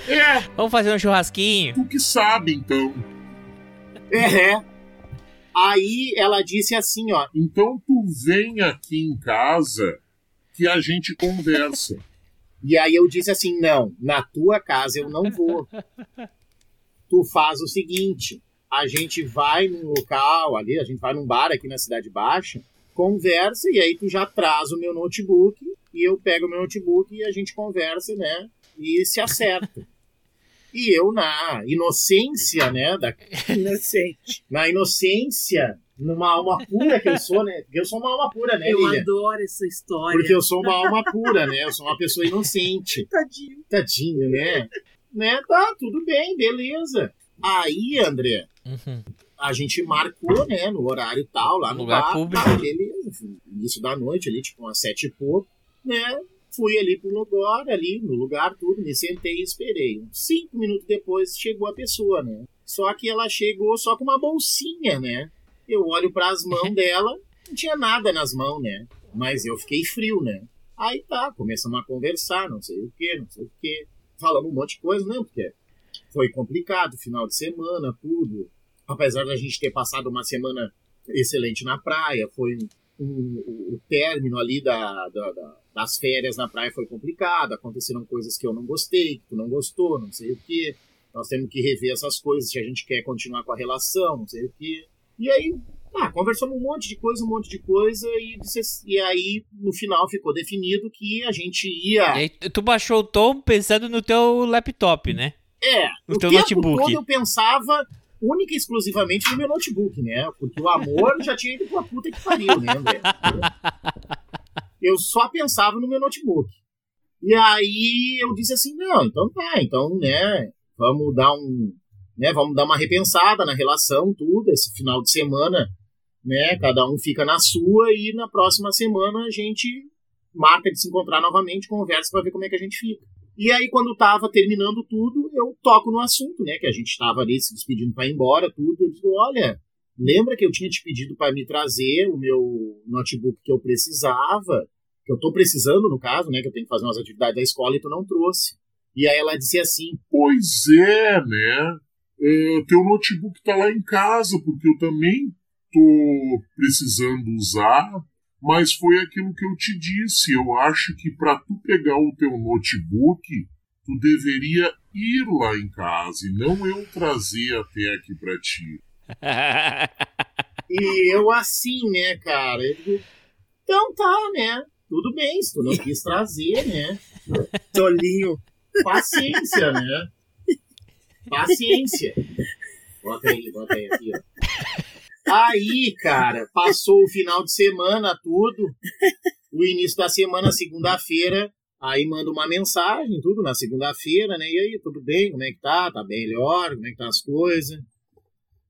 É, Vamos fazer um churrasquinho. tu que sabe então. É, é. Aí ela disse assim, ó. Então tu vem aqui em casa que a gente conversa. E aí eu disse assim, não, na tua casa eu não vou. *laughs* Tu faz o seguinte, a gente vai num local ali, a gente vai num bar aqui na Cidade Baixa, conversa e aí tu já traz o meu notebook e eu pego o meu notebook e a gente conversa, né? E se acerta. *laughs* E eu, na inocência, né? Da, *laughs* Inocente. na inocência, numa alma pura que eu sou, né? Porque eu sou uma alma pura, né, Eu Lilian? adoro essa história. Porque eu sou uma alma pura, né? Eu sou uma pessoa inocente. *laughs* Tadinho. Tadinho, né? Né? Tá, tudo bem, beleza. Aí, André, Uhum. a gente marcou, né, no horário tal, lá no Lugar bar, público. tá, beleza. Início da noite ali, tipo umas sete e pouco, né? Fui ali pro lugar, ali no lugar, tudo, me sentei e esperei. Cinco minutos depois chegou a pessoa, né? Só que ela chegou só com uma bolsinha, né? Eu olho para as *laughs* mãos dela, não tinha nada nas mãos, né? Mas eu fiquei frio, né? Aí tá, começamos a conversar, não sei o que, não sei o que. Falamos um monte de coisa, não, porque foi complicado, final de semana, tudo. Apesar da gente ter passado uma semana excelente na praia, foi um, o, o término ali da, da- da- das férias na praia foi complicado, aconteceram coisas que eu não gostei, que tu não gostou, não sei o que. Nós temos que rever essas coisas se a gente quer continuar com a relação, não sei o que. E aí, ah, conversamos um monte de coisa, um monte de coisa, e, e aí no final ficou definido que a gente ia. E aí, tu baixou o tom pensando no teu laptop, né? É, No o teu tempo notebook. todo eu pensava única e exclusivamente no meu notebook, né? Porque o amor já tinha ido pra puta que pariu, né, André? Eu só pensava no meu notebook. E aí eu disse assim, não, então tá, então, né, vamos dar um, né, vamos dar uma repensada na relação, tudo, esse final de semana, né, cada um fica na sua e na próxima semana a gente marca de se encontrar novamente, conversa pra ver como é que a gente fica. E aí, quando tava terminando tudo, eu toco no assunto, né? Que a gente tava ali se despedindo para ir embora, tudo. Eu digo, olha, lembra que eu tinha te pedido para me trazer o meu notebook que eu precisava? Que eu tô precisando, no caso, né? Que eu tenho que fazer umas atividades da escola e tu não trouxe. E aí ela dizia assim, Pois é, né? É, teu notebook tá lá em casa, porque eu também tô precisando usar, mas foi aquilo que eu te disse. Eu acho que para tu pegar o teu notebook, tu deveria ir lá em casa e não eu trazer até aqui para ti. *laughs* e eu assim, né, cara? Então tá, né? Tudo bem, se tu não quis trazer, né? Tolinho. Paciência, né? Paciência. Bota aí, bota aí aqui, ó. Aí, cara, passou o final de semana, tudo. O início da semana, segunda-feira, aí manda uma mensagem, tudo na segunda-feira, né? E aí, tudo bem? Como é que tá? Tá melhor? Como é que tá as coisas?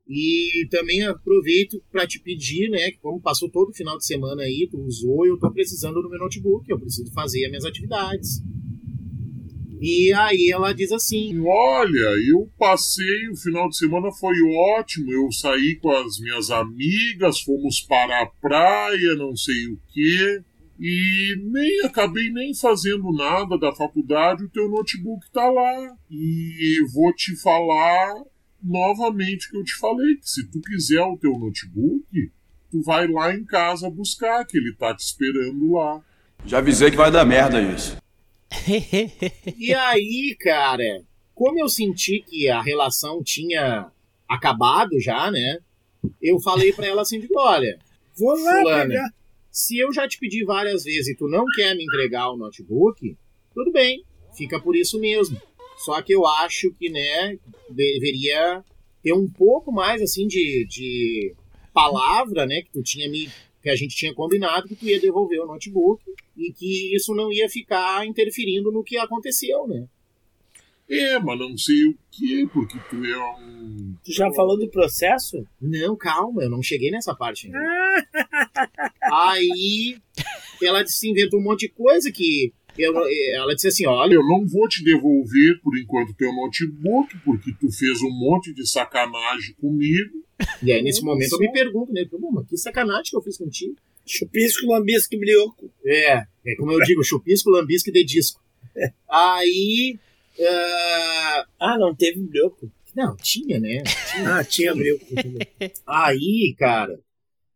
E também aproveito para te pedir, né, que como passou todo o final de semana aí, tu usou, eu tô precisando do meu notebook, eu preciso fazer as minhas atividades. E aí ela diz assim: olha, eu passei, o final de semana foi ótimo. Eu saí com as minhas amigas, fomos para a praia, não sei o quê. E nem acabei nem fazendo nada da faculdade, o teu notebook tá lá. E vou te falar novamente que eu te falei, que se tu quiser o teu notebook, tu vai lá em casa buscar, que ele tá te esperando lá. Já avisei que vai dar merda isso. *laughs* E aí, cara, como eu senti que a relação tinha acabado já, né? Eu falei pra ela assim, digo, olha, Vou lá Fulana. pegar. se eu já te pedi várias vezes e tu não quer me entregar o notebook, tudo bem, fica por isso mesmo. Só que eu acho que, né, deveria ter um pouco mais, assim, de, de palavra, né, que tu tinha me que a gente tinha combinado que tu ia devolver o notebook e que isso não ia ficar interferindo no que aconteceu, né? É, mas não sei o que, porque tu é um. Tu já falou do processo? Não, calma, eu não cheguei nessa parte ainda. Aí ela disse, inventou um monte de coisa que eu- ela disse assim, olha, Eu não vou te devolver por enquanto teu notebook, porque tu fez um monte de sacanagem comigo. E aí nesse momento eu me pergunto, né, pô, mas que sacanagem que eu fiz contigo. Chupisco, lambisco e brioco. É, é como eu digo, chupisco, lambisco e de disco. Aí, ah, Ah, não teve brioco. Não, tinha, né? Ah, tinha abril. Aí, cara,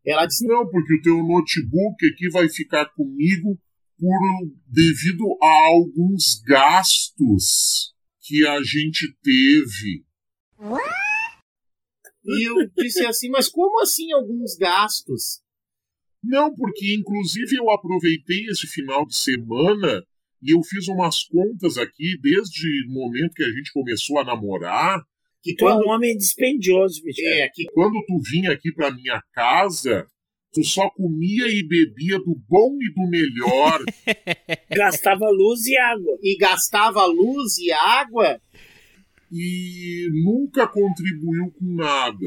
ela disse, Não, porque o teu notebook aqui vai ficar comigo por devido a alguns gastos que a gente teve. E eu disse assim, mas como assim alguns gastos? Não, porque inclusive eu aproveitei esse final de semana e eu fiz umas contas aqui desde o momento que a gente começou a namorar. Que Tu é quando, um homem dispendioso, Michel. é, que Quando tu vinha aqui pra minha casa, tu só comia e bebia do bom e do melhor. *laughs* Gastava luz e água. e gastava luz e água, e nunca contribuiu com nada.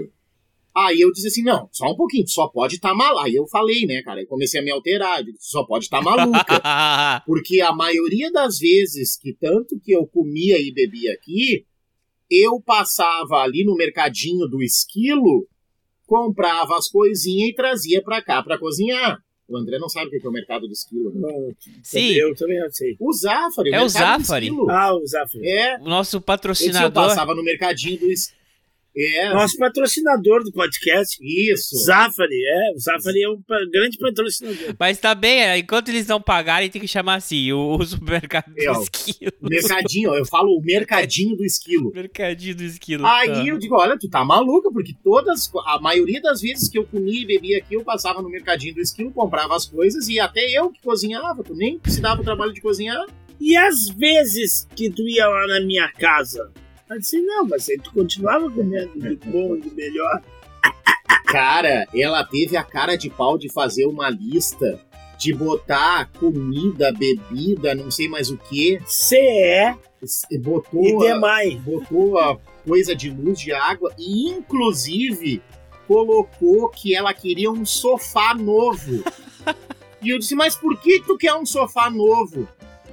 aí eu disse assim, não, só um pouquinho, tu só pode estar mal. Aí eu falei, né, cara, eu comecei a me alterar, disse, só pode estar maluca. *laughs* Porque a maioria das vezes que tanto que eu comia e bebia aqui, eu passava ali no mercadinho do esquilo, comprava as coisinhas e trazia pra cá pra cozinhar. O André não sabe o que é o mercado do esquilo. Né? Não, Sim. Eu também não sei. O Zafari. É o Zafari. Ah, o Zafari. É, O nosso disse, eu patrocinador. passava no mercadinho do esquilo. É, Nosso patrocinador do podcast. isso. Zafari, é. O Zafari é um grande patrocinador. Mas tá bem, é, enquanto eles não pagarem, tem que chamar assim, o, o supermercado É, do esquilo. Mercadinho, ó, eu falo o mercadinho do esquilo. Mercadinho do esquilo. Aí tá. eu digo, olha, tu tá maluca, porque todas, a maioria das vezes que eu comia e bebia aqui, eu passava no mercadinho do esquilo, comprava as coisas e até eu que cozinhava, tu nem se dava o trabalho de cozinhar. E às vezes que tu ia lá na minha casa? Eu disse, não, mas aí tu continuava comendo do bom e do melhor. Cara, ela teve a cara de pau de fazer uma lista de botar comida, bebida, não sei mais o que, CE botou, e a, demais. botou a coisa de luz de água e inclusive colocou que ela queria um sofá novo. *laughs* e eu disse, mas por que tu quer um sofá novo?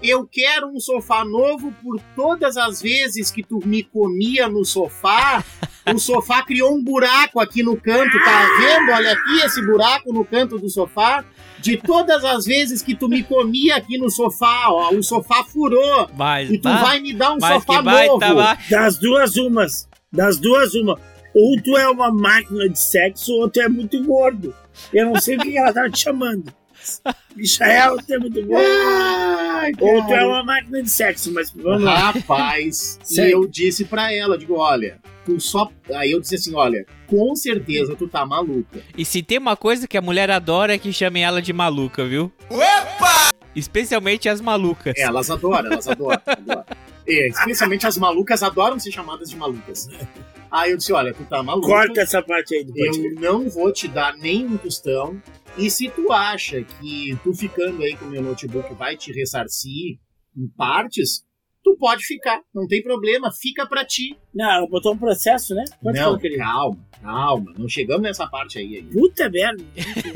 Eu quero um sofá novo por todas as vezes que tu me comia no sofá. *laughs* O sofá criou um buraco aqui no canto, tá vendo? Olha aqui esse buraco no canto do sofá. De todas as vezes que tu me comia aqui no sofá, ó, o sofá furou. Mas, E tu bah, vai me dar um mas sofá novo. ba- Das duas umas. Das duas uma. Ou tu é uma máquina de sexo, ou tu é muito gordo. Eu não sei o que ela tava te chamando. *laughs* Michael, tu é muito gordo. *laughs* Ai, Ou tu é uma máquina de sexo, mas vamos lá. Rapaz, *laughs* e eu disse pra ela, digo, olha, tu só. Aí eu disse assim, olha, com certeza tu tá maluca. E se tem uma coisa que a mulher adora é que chamem ela de maluca, viu? Opa! Especialmente as malucas. Elas adoram, elas adoram. adoram. *laughs* É, especialmente as malucas adoram ser chamadas de malucas. Aí eu disse, olha, tu tá maluca. Corta essa parte aí do Eu podcast. não vou te dar nenhum tostão. E se tu acha que tu ficando aí com o meu notebook vai te ressarcir em partes, tu pode ficar, não tem problema, fica pra ti. Não, ela botou um processo, né? Quanto não, querido? calma, calma, não chegamos nessa parte aí ainda. Puta merda.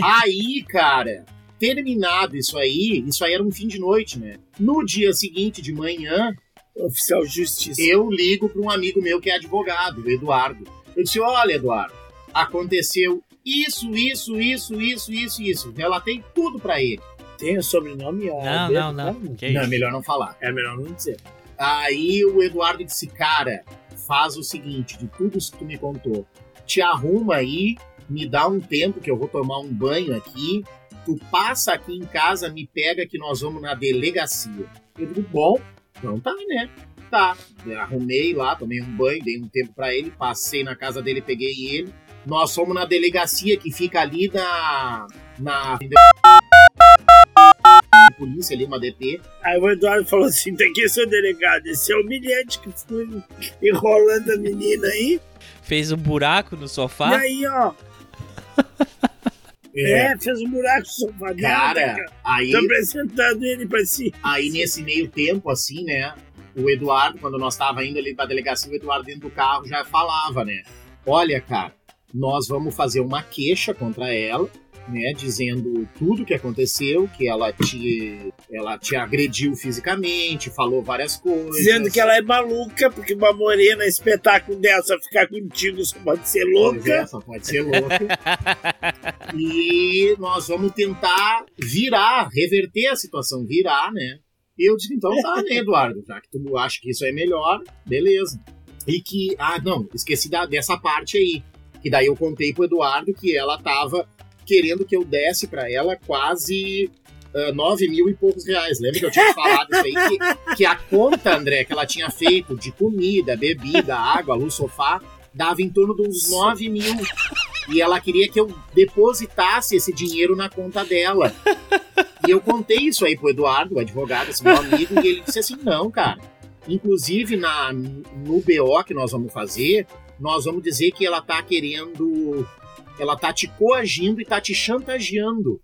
Aí, cara, terminado isso aí, isso aí era um fim de noite, né? No dia seguinte de manhã, Oficial de justiça. eu ligo para um amigo meu que é advogado, o Eduardo. Eu disse: Olha, Eduardo, aconteceu isso, isso, isso, isso, isso, isso. Relatei tudo para ele. Tem o sobrenome? Não, dele, não, não. Que Não, é isso? melhor não falar. É melhor não dizer. Aí o Eduardo disse: Cara, faz o seguinte, de tudo isso que tu me contou, te arruma aí, me dá um tempo que eu vou tomar um banho aqui. Tu passa aqui em casa, me pega que nós vamos na delegacia. Eu digo: Bom, então tá, né? Tá. Eu arrumei lá, tomei um banho, dei um tempo pra ele, passei na casa dele, peguei ele. Nós fomos na delegacia que fica ali na. na. polícia ali, uma DP. Aí o Eduardo falou assim: tem que ser delegado. Esse é humilhante que foi enrolando a menina aí. Fez um buraco no E sofá. aí, ó. *laughs* É, fez um buraco no sofá. Cara, cara. aí, Tô apresentando ele pra si. aí nesse meio tempo, assim, né? O Eduardo, quando nós tava indo ali pra delegacia, o Eduardo dentro do carro já falava, né? Olha, cara, nós vamos fazer uma queixa contra ela, né? Dizendo tudo que aconteceu, que ela te, ela te agrediu fisicamente, falou várias coisas. Dizendo que ela é maluca, porque uma morena espetáculo dessa ficar contigo só pode ser Pois é, louca. só pode ser louca. *laughs* e nós vamos tentar virar, reverter a situação, virar, né? E eu disse, então tá, né, Eduardo? Já que tu acha que isso é melhor, beleza. E que, ah, não, esqueci da, dessa parte aí. Que daí eu contei pro Eduardo que ela tava querendo que eu desse pra ela quase uh, 9 mil e poucos reais. Lembra que eu tinha falado isso aí? Que, que a conta, André, que ela tinha feito de comida, bebida, água, luz, sofá, dava em torno de uns 9 mil. E ela queria que eu depositasse esse dinheiro na conta dela. E eu contei isso aí pro Eduardo, o advogado, esse meu amigo, e ele disse assim: não, cara. Inclusive, na, no BO que nós vamos fazer, nós vamos dizer que ela tá querendo. Ela tá te coagindo e tá te chantageando.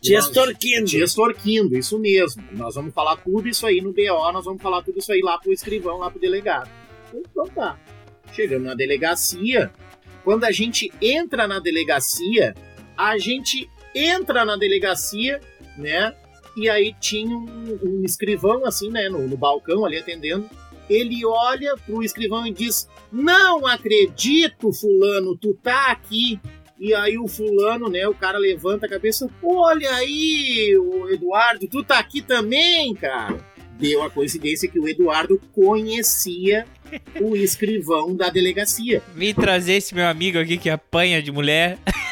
Te extorquindo. Te extorquindo, isso mesmo. E nós vamos falar tudo isso aí no BO, nós vamos falar tudo isso aí lá pro escrivão, lá pro delegado. Então tá. Chegamos na delegacia. Quando a gente entra na delegacia, a gente entra na delegacia, né? E aí tinha um, um escrivão, assim, né, no, no balcão ali atendendo. Ele olha pro escrivão e diz: Não acredito, Fulano, tu tá aqui. E aí o fulano, né, o cara levanta a cabeça, olha aí, o Eduardo, tu tá aqui também, cara. Deu a coincidência que o Eduardo conhecia o escrivão da delegacia. Vim trazer esse meu amigo aqui que apanha de mulher. *laughs*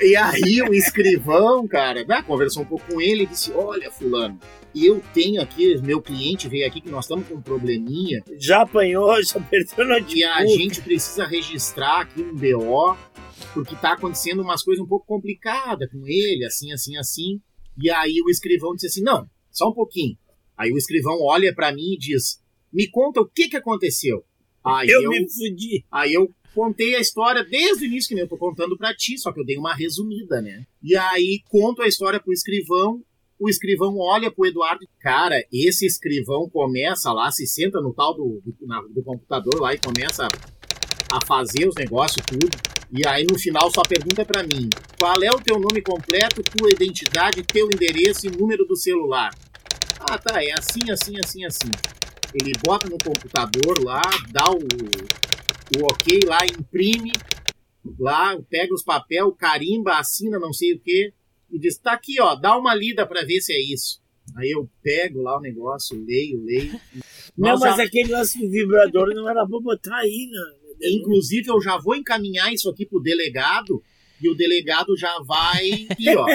E aí o escrivão, cara, né, conversou um pouco com ele e disse, olha, fulano, eu tenho aqui, meu cliente veio aqui que nós estamos com um probleminha. Já apanhou, *laughs* já perdeu no E a gente precisa registrar aqui um BO porque tá acontecendo umas coisas um pouco complicadas com ele, assim, assim, assim. E aí o escrivão disse assim: não, só um pouquinho. Aí o escrivão olha para mim e diz: me conta o que que aconteceu. Aí eu, eu me fudi. Aí eu contei a história desde o início, que nem eu tô contando pra ti, só que eu dei uma resumida, né? E aí conto a história pro escrivão, o escrivão olha pro Eduardo, cara, esse escrivão começa lá, se senta no tal do, do, na, do computador lá e começa a fazer os negócios, tudo. E aí no final só pergunta para mim: qual é o teu nome completo, tua identidade, teu endereço e número do celular? Ah, tá, é assim, assim, assim, assim. Ele bota no computador lá, dá o, o ok lá, imprime lá, pega os papel, carimba, assina, não sei o que, e diz: tá aqui, ó, dá uma lida para ver se é isso. Aí eu pego lá o negócio, leio, leio. Não, mas já... aquele de vibrador não era pra botar aí, né? Inclusive, eu já vou encaminhar isso aqui pro delegado e o delegado já vai ó,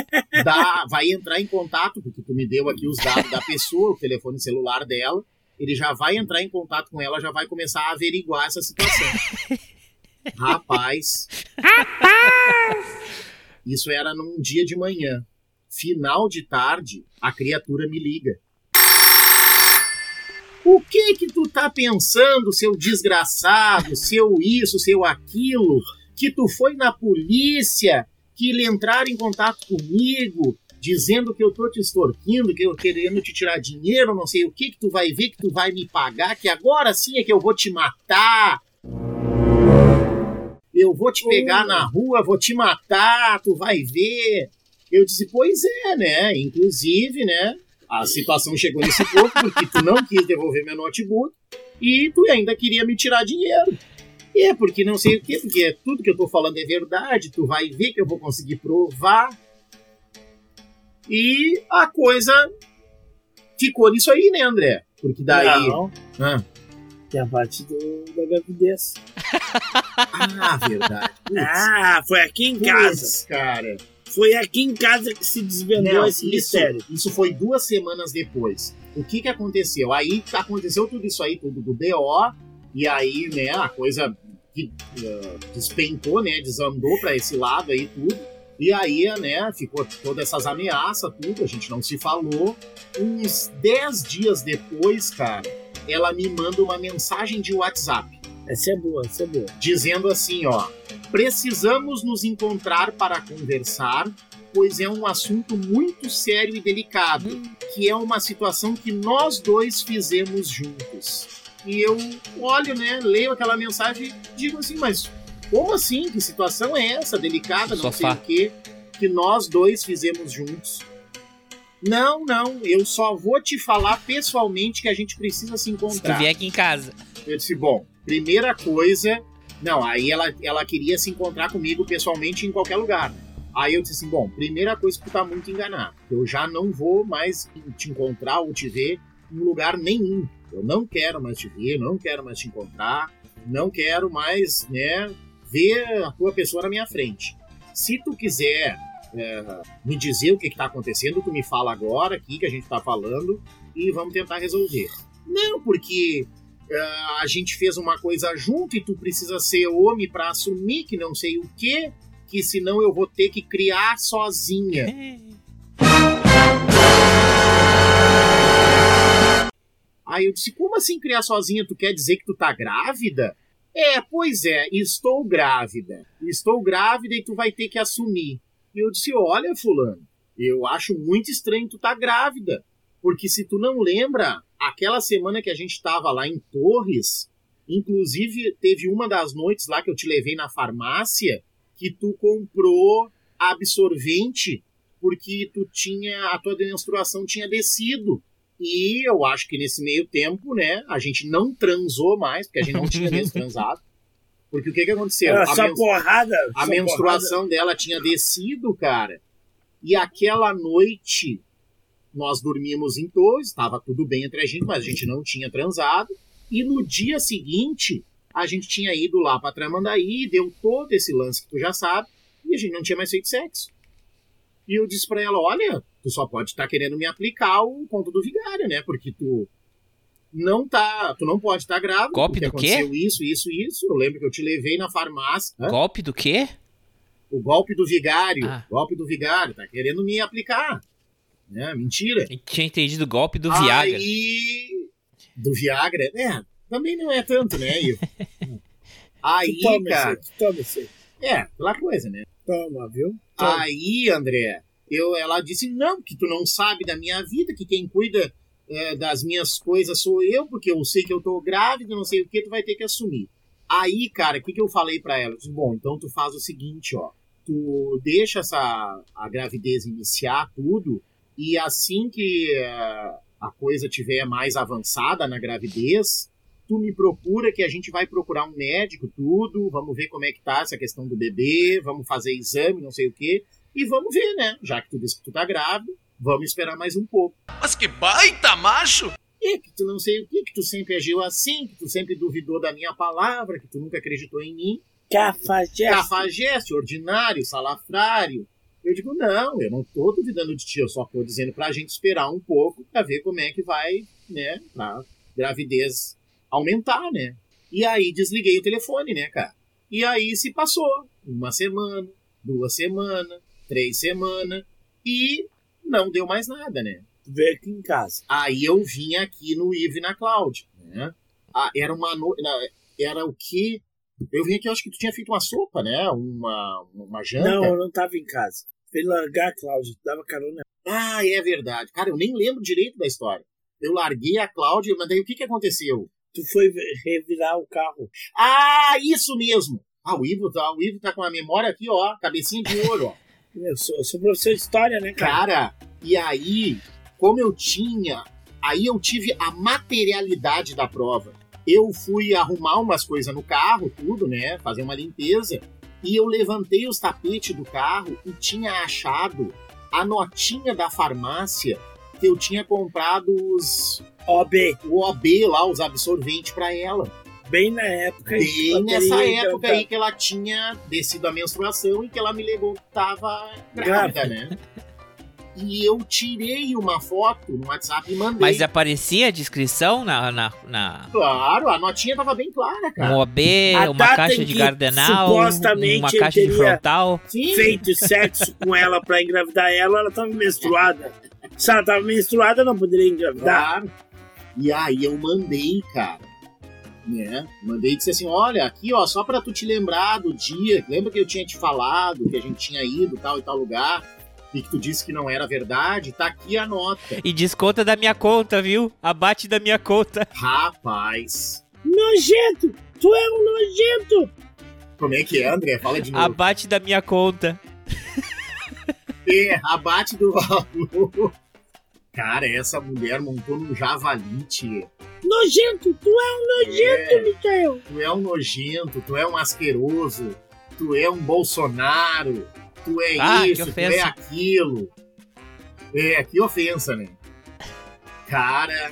dá, vai entrar em contato, porque tu me deu aqui os dados da pessoa, o telefone celular dela, ele já vai entrar em contato com ela, já vai começar a averiguar essa situação. *laughs* Rapaz. Rapaz! Isso era num dia de manhã. Final de tarde, a criatura me liga. O que que tu tá pensando, seu desgraçado, seu isso, seu aquilo, que tu foi na polícia, que ele entrar em contato comigo, dizendo que eu tô te extorquindo, que eu querendo te tirar dinheiro, não sei o que, que tu vai ver que tu vai me pagar, que agora sim é que eu vou te matar. Eu vou te pegar na rua, vou te matar, tu vai ver. Eu disse, pois é, né? Inclusive, né? a situação chegou nesse ponto porque tu não quis devolver meu notebook e tu ainda queria me tirar dinheiro. E é porque não sei o que, porque tudo que eu tô falando é verdade, tu vai ver que eu vou conseguir provar. E a coisa ficou nisso aí, né, André? Porque daí. Não. Ah. Tem a parte do, da gravidez. *laughs* ah, verdade. Puts. Ah, foi aqui em casa. Puts, cara. Foi aqui em casa que se desvendou Não, esse mistério. Isso foi duas semanas depois. O que que aconteceu? Aí aconteceu tudo isso aí, tudo do BO, e aí, né, a coisa que, uh, despencou, né, desandou para esse lado aí tudo. E aí, né, ficou todas essas ameaças, tudo, a gente não se falou. Uns 10 dias depois, cara, ela me manda uma mensagem de WhatsApp. Essa é boa, essa é boa. Dizendo assim, ó, precisamos nos encontrar para conversar, pois é um assunto muito sério e delicado, hum. que é uma situação que nós dois fizemos juntos. E eu olho, né, leio aquela mensagem e digo assim, mas como assim? Que situação é essa? Delicada, não Sofá. sei o quê, que nós dois fizemos juntos. Não, não, eu só vou te falar pessoalmente que a gente precisa se encontrar. Se tu vier aqui em casa. Eu disse, bom, primeira coisa. Não, aí ela, ela queria se encontrar comigo pessoalmente em qualquer lugar. Aí eu disse assim: bom, primeira coisa que tu tá muito enganado. Eu já não vou mais te encontrar ou te ver em lugar nenhum. Eu não quero mais te ver, não quero mais te encontrar, não quero mais, né, ver a tua pessoa na minha frente. Se tu quiser é, me dizer o que está acontecendo, tu me fala agora aqui que a gente está falando e vamos tentar resolver. Não, porque é, a gente fez uma coisa junto e tu precisa ser homem para assumir que não sei o que, que senão eu vou ter que criar sozinha. *laughs* Aí eu disse, como assim criar sozinha? Tu quer dizer que tu tá grávida? É, pois é, estou grávida. Estou grávida e tu vai ter que assumir. E eu disse, olha, fulano, eu acho muito estranho tu tá grávida. Porque se tu não lembra, aquela semana que a gente tava lá em Torres, inclusive teve uma das noites lá que eu te levei na farmácia, que tu comprou absorvente porque tu tinha a tua menstruação tinha descido. E eu acho que nesse meio tempo, né, a gente não transou mais, porque a gente não tinha mesmo *laughs* transado. Porque o que que aconteceu? Era a só porrada. a só menstruação dela tinha descido, cara. E aquela noite nós dormimos em Torres, estava tudo bem entre a gente, mas a gente não tinha transado. E no dia seguinte, a gente tinha ido lá para Tramandaí, deu todo esse lance que tu já sabe, e a gente não tinha mais feito sexo. E eu disse para ela: Olha, tu só pode estar querendo me aplicar o conto do vigário, né? Porque tu não tá, tu não pode estar grávida. Golpe porque do quê? aconteceu isso, isso, isso. Eu lembro que eu te levei na farmácia. Hã? Golpe do quê? O golpe do vigário. Ah. Golpe do vigário. Tá querendo me aplicar. Né? Mentira. Eu tinha entendido golpe do Viagra. Aí. Do Viagra. É, também não é tanto, né, Ivo? *laughs* Aí, toma cara. esse, toma esse. É, aquela coisa, né? Toma, viu? Aí, André, eu, ela disse: não, que tu não sabe da minha vida, que quem cuida é, das minhas coisas sou eu, porque eu sei que eu tô grávida, não sei o que, tu vai ter que assumir. Aí, cara, o que, que eu falei pra ela? Eu disse, bom, então tu faz o seguinte, ó. Tu deixa essa a gravidez iniciar tudo, e assim que é, a coisa tiver mais avançada na gravidez, tu me procura que a gente vai procurar um médico, tudo, vamos ver como é que tá essa questão do bebê, vamos fazer exame, não sei o quê, e vamos ver, né? Já que tu disse que tu tá grávida, vamos esperar mais um pouco. Mas que baita macho! E que tu não sei o que, que tu sempre agiu assim, que tu sempre duvidou da minha palavra, que tu nunca acreditou em mim. Cafajeste. Cafajeste, ordinário, salafrário. Eu digo, não, eu não tô duvidando de ti, eu só tô dizendo pra gente esperar um pouco pra ver como é que vai, né, pra gravidez aumentar, né? E aí desliguei o telefone, né, cara? E aí se passou uma semana, duas semanas, três semanas e não deu mais nada, né? Tu veio aqui em casa. Aí eu vim aqui no Ive na Cloud, né? Ah, era uma no... era o que eu vim aqui, eu acho que tu tinha feito uma sopa, né? Uma uma janta. Não, eu não tava em casa. Fui largar a Cláudia, tu dava carona. Ah, é verdade. Cara, eu nem lembro direito da história. Eu larguei a Cláudia, mas daí o que que aconteceu? Tu foi revirar o carro. Ah, isso mesmo. Ah, o Ivo tá, o Ivo tá com a memória aqui, ó, cabecinha de ouro, ó. *laughs* Eu sou, eu sou professor de história, né, cara? Cara, e aí, como eu tinha, aí eu tive a materialidade da prova. Eu fui arrumar umas coisas no carro, tudo, né? Fazer uma limpeza. E eu levantei os tapetes do carro e tinha achado a notinha da farmácia eu tinha comprado os OB, o OB lá, os absorventes pra ela. bem na época. Bem nessa época aí que ela tinha descido a menstruação e que ela me legou que tava grávida, né? E eu tirei uma foto no WhatsApp e mandei. Mas aparecia a descrição na, na, na Claro, a notinha tava bem clara, um cara. OB, A uma caixa de que gardenal, supostamente uma caixa de frontal. Sim. Feito sexo com ela pra engravidar ela, ela tava menstruada. *laughs* Se ela tava menstruada, não poderia engravidar. Claro. E aí eu mandei, cara. Né? Mandei e disse assim: olha, aqui, ó, só pra tu te lembrar do dia. Lembra que eu tinha te falado que a gente tinha ido tal e tal lugar? E que tu disse que não era verdade? Tá aqui a nota. E desconta da minha conta, viu? Abate da minha conta. Rapaz. Nojento! Tu é um nojento! Como é que é, André? Fala de novo. Abate da minha conta. É, abate do valor. Cara, essa mulher montou num javalite. Nojento! Tu é um nojento, É. Michael! Tu é um nojento, tu é um asqueroso, tu é um Bolsonaro, tu é Ah, isso, tu é aquilo. É, que ofensa, né? Cara,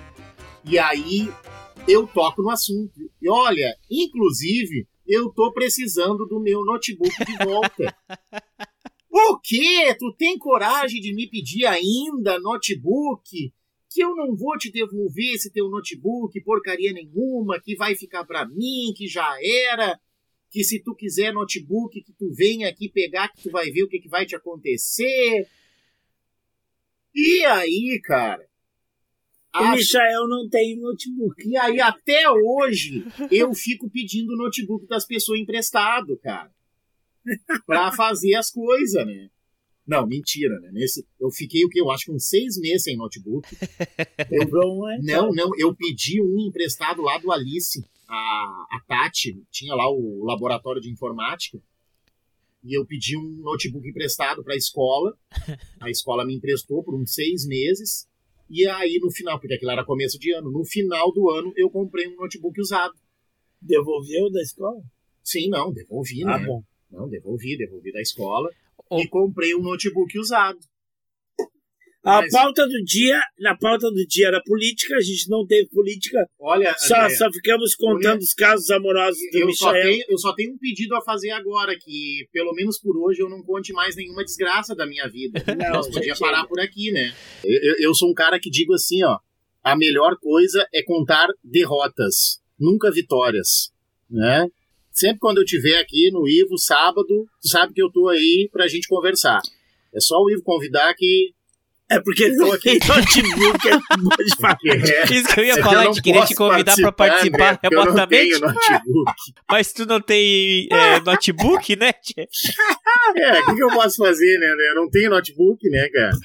E aí eu toco no assunto. E olha, inclusive, eu tô precisando do meu notebook de volta. *laughs* o quê? Tu tem coragem de me pedir ainda notebook? Que eu não vou te devolver esse teu notebook, porcaria nenhuma, que vai ficar pra mim, que já era. Que se tu quiser notebook, que tu venha aqui pegar, que tu vai ver o que, que vai te acontecer. E aí, cara? O a Michael não tem notebook. e aí, até hoje, eu fico pedindo notebook das pessoas emprestado, cara. *laughs* Pra fazer as coisas, né? Não, mentira, né? Nesse, eu fiquei, o que? Eu acho que uns seis meses sem notebook. Eu, Comprou um, é? não, não, eu pedi um emprestado lá do Alice, a, a Tati, tinha lá o laboratório de informática, e eu pedi um notebook emprestado pra escola. *laughs* A escola me emprestou por uns seis meses. E aí, no final, porque aquilo era começo de ano, no final do ano eu comprei um notebook usado. Devolveu da escola? Sim, não, devolvi, Ah, né? bom. Não, devolvi, devolvi da escola. O- E comprei um notebook usado. A Mas- pauta do dia, na pauta do dia era política, a gente não teve política, Olha, só, André, só ficamos contando os casos amorosos do eu, só Michael. tenho, eu só tenho um pedido a fazer agora, que pelo menos por hoje eu não conte mais nenhuma desgraça da minha vida. Não, Nós podia parar por aqui, né? Eu, eu- eu sou um cara que digo assim, ó, a melhor coisa é contar derrotas, nunca vitórias, né? Sempre quando eu estiver aqui no Ivo, sábado, tu sabe que eu tô aí pra gente conversar. É só o Ivo convidar que... É porque ele não tem notebook, ele não pode *laughs* falar. Isso que eu ia É falar eu de querer te convidar pra participar né? Porque Eu não remotamente, tenho notebook. *laughs* mas tu não tem é, notebook, né? *laughs* É, o que, que eu posso fazer, né? Eu não tenho notebook, né, cara?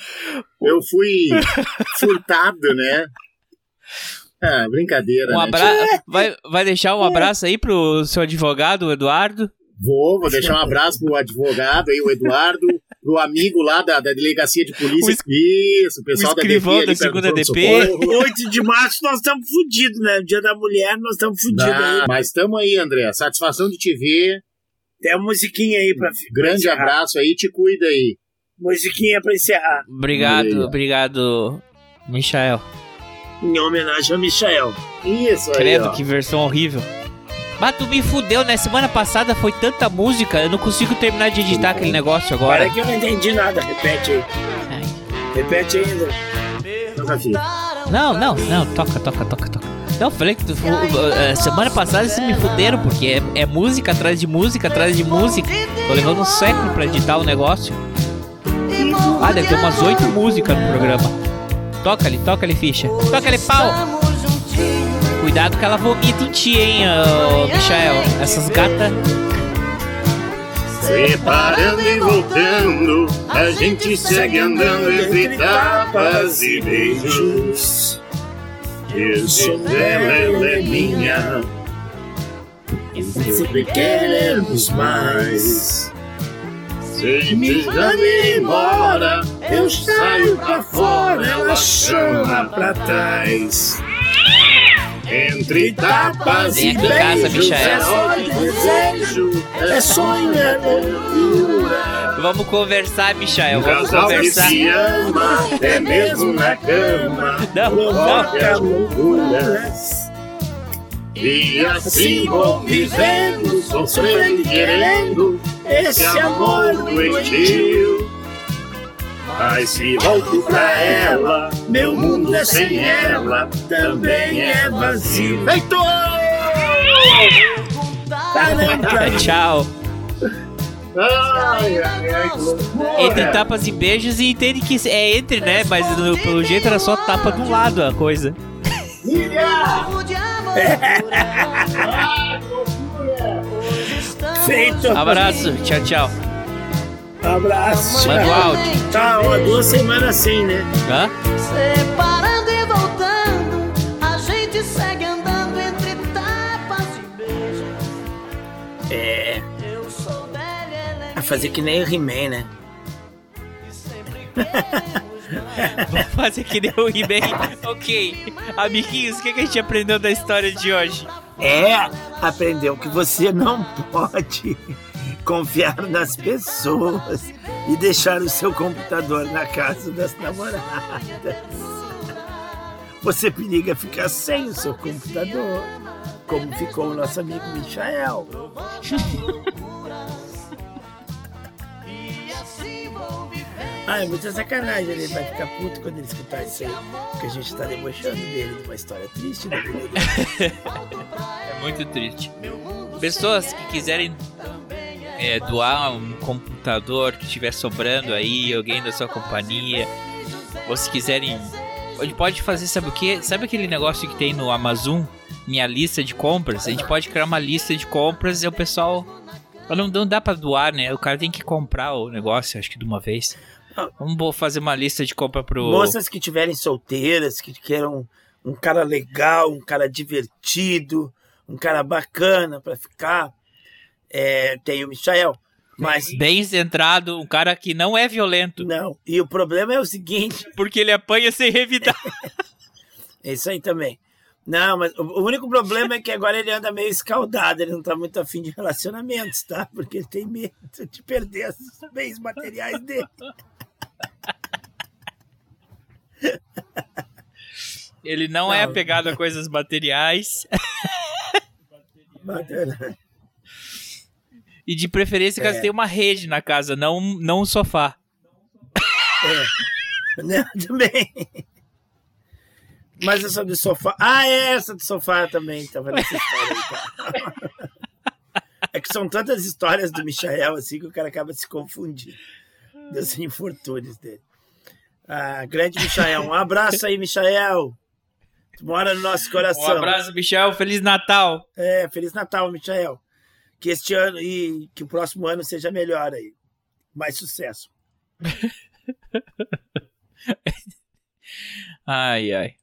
Eu fui furtado, né? Ah, brincadeira, Um né? abraço. Vai, vai deixar um abraço aí pro seu advogado, o Eduardo? Vou, vou deixar um abraço pro advogado aí, o Eduardo, pro amigo lá da, da delegacia de polícia. O es- Isso, o pessoal o escrivão da, DP da ali, segunda perto do DP. pronto-socorro. 8 *laughs* de março nós estamos fodidos, né? Dia da mulher nós estamos fodidos aí. mas tamo aí, André. Satisfação de te ver. Tem a musiquinha aí pra, pra Grande encerrar. abraço aí, te cuida aí. Musiquinha pra encerrar. Obrigado, obrigado, Michael. Em homenagem ao Michael. Isso aí, Credo, ó. que versão horrível. Mas tu me fudeu, né? Semana passada foi tanta música, eu não consigo terminar de editar aquele negócio agora. Para que eu não entendi nada. Repete aí. Ai. Repete ainda. Toca aqui. Não, não, não, toca, toca, toca, toca. Não, falei que tu, fu- eh, semana passada vocês me fuderam, porque é, é música atrás de música atrás de música. Tô levando um século pra editar o negócio. Ah, deve ter umas oito músicas no programa. Toca ali, toca ali, ficha. Toca ali, pau! Cuidado que ela vomita em ti, hein, ô, Michael. Essas gatas. Separando e voltando, a gente segue andando entre tapas e beijos. Eu sou dela, ela é minha. E sempre queremos mais. Se me manda embora, eu saio pra fora, ela chama pra trás. Entre tapas e beijos, Michael. é ódio, desejo, é sonho, é loucura. Vamos conversar, Michael. Vamos Casal que conversar. se ama, até mesmo na cama, Não, não. provoca loucuras. E assim vou vivendo, sofrendo e querendo esse amor doentio. Mas se volto pra ela, meu mundo é sem ela, também é vazio. Feito! *laughs* Tchau. Ai, ai, ai, que loucura. Entre tapas e beijos e entende que é entre, né? Mas no- pelo jeito era só tapa de um lado a coisa. *laughs* Feito. Abraço, tchau, tchau. Abraço. Manda o áudio. Tá, ó, duas semanas sem, né? Hã? Separando e voltando, a gente segue andando entre tapas e beijos. É. Eu sou é A fazer que nem o He-Man, né? Vou fazer que nem o He-Man. Ok. Amiguinhos, o que, que a gente aprendeu da história de hoje? É, aprendeu que você não pode *laughs* confiar nas pessoas e deixar o seu computador na casa das namoradas. você periga ficar sem o seu computador, como ficou o nosso amigo Michael. *laughs* *laughs* Ah, é muita sacanagem, ele vai ficar puto quando ele escutar isso aí, porque a gente tá debochando dele de uma história triste, né? É muito triste. Pessoas que quiserem é, doar um computador que estiver sobrando aí, alguém da sua companhia, ou se quiserem. Pode, pode fazer, sabe o que? Sabe aquele negócio que tem no Amazon? Minha lista de compras? A gente pode criar uma lista de compras e o pessoal. Não, não dá pra doar, né? O cara tem que comprar o negócio, acho que de uma vez. Vamos fazer uma lista de compra pro. Moças que tiverem solteiras, que queiram um cara legal, um cara divertido, um cara bacana pra ficar, é, tem o Michael. Mas Bem centrado, um cara que não é violento. Não, e o problema é o seguinte. *laughs* Porque ele apanha sem revidar. *laughs* É isso aí também. Não, mas o o único problema é que agora ele anda meio escaldado, ele não tá muito afim de relacionamentos, tá? Porque ele tem medo de perder os bens materiais dele. *laughs* Ele não, é apegado a coisas materiais. E de preferência, caso É. tenha uma rede na casa, não, não um sofá. É. Né? Também. Mas essa do sofá. Ah, é essa do sofá também. Tava nessa história aí, tá? É que são tantas histórias do Michael assim que o cara acaba se confundindo dos infortúnios dele. Ah, grande Michael. Um abraço aí, Michael. Tu mora no nosso coração. Um abraço, Michel. Feliz Natal. É, Feliz Natal, Michael. Que este ano e que o próximo ano seja melhor aí. Mais sucesso. *laughs* Ai, ai.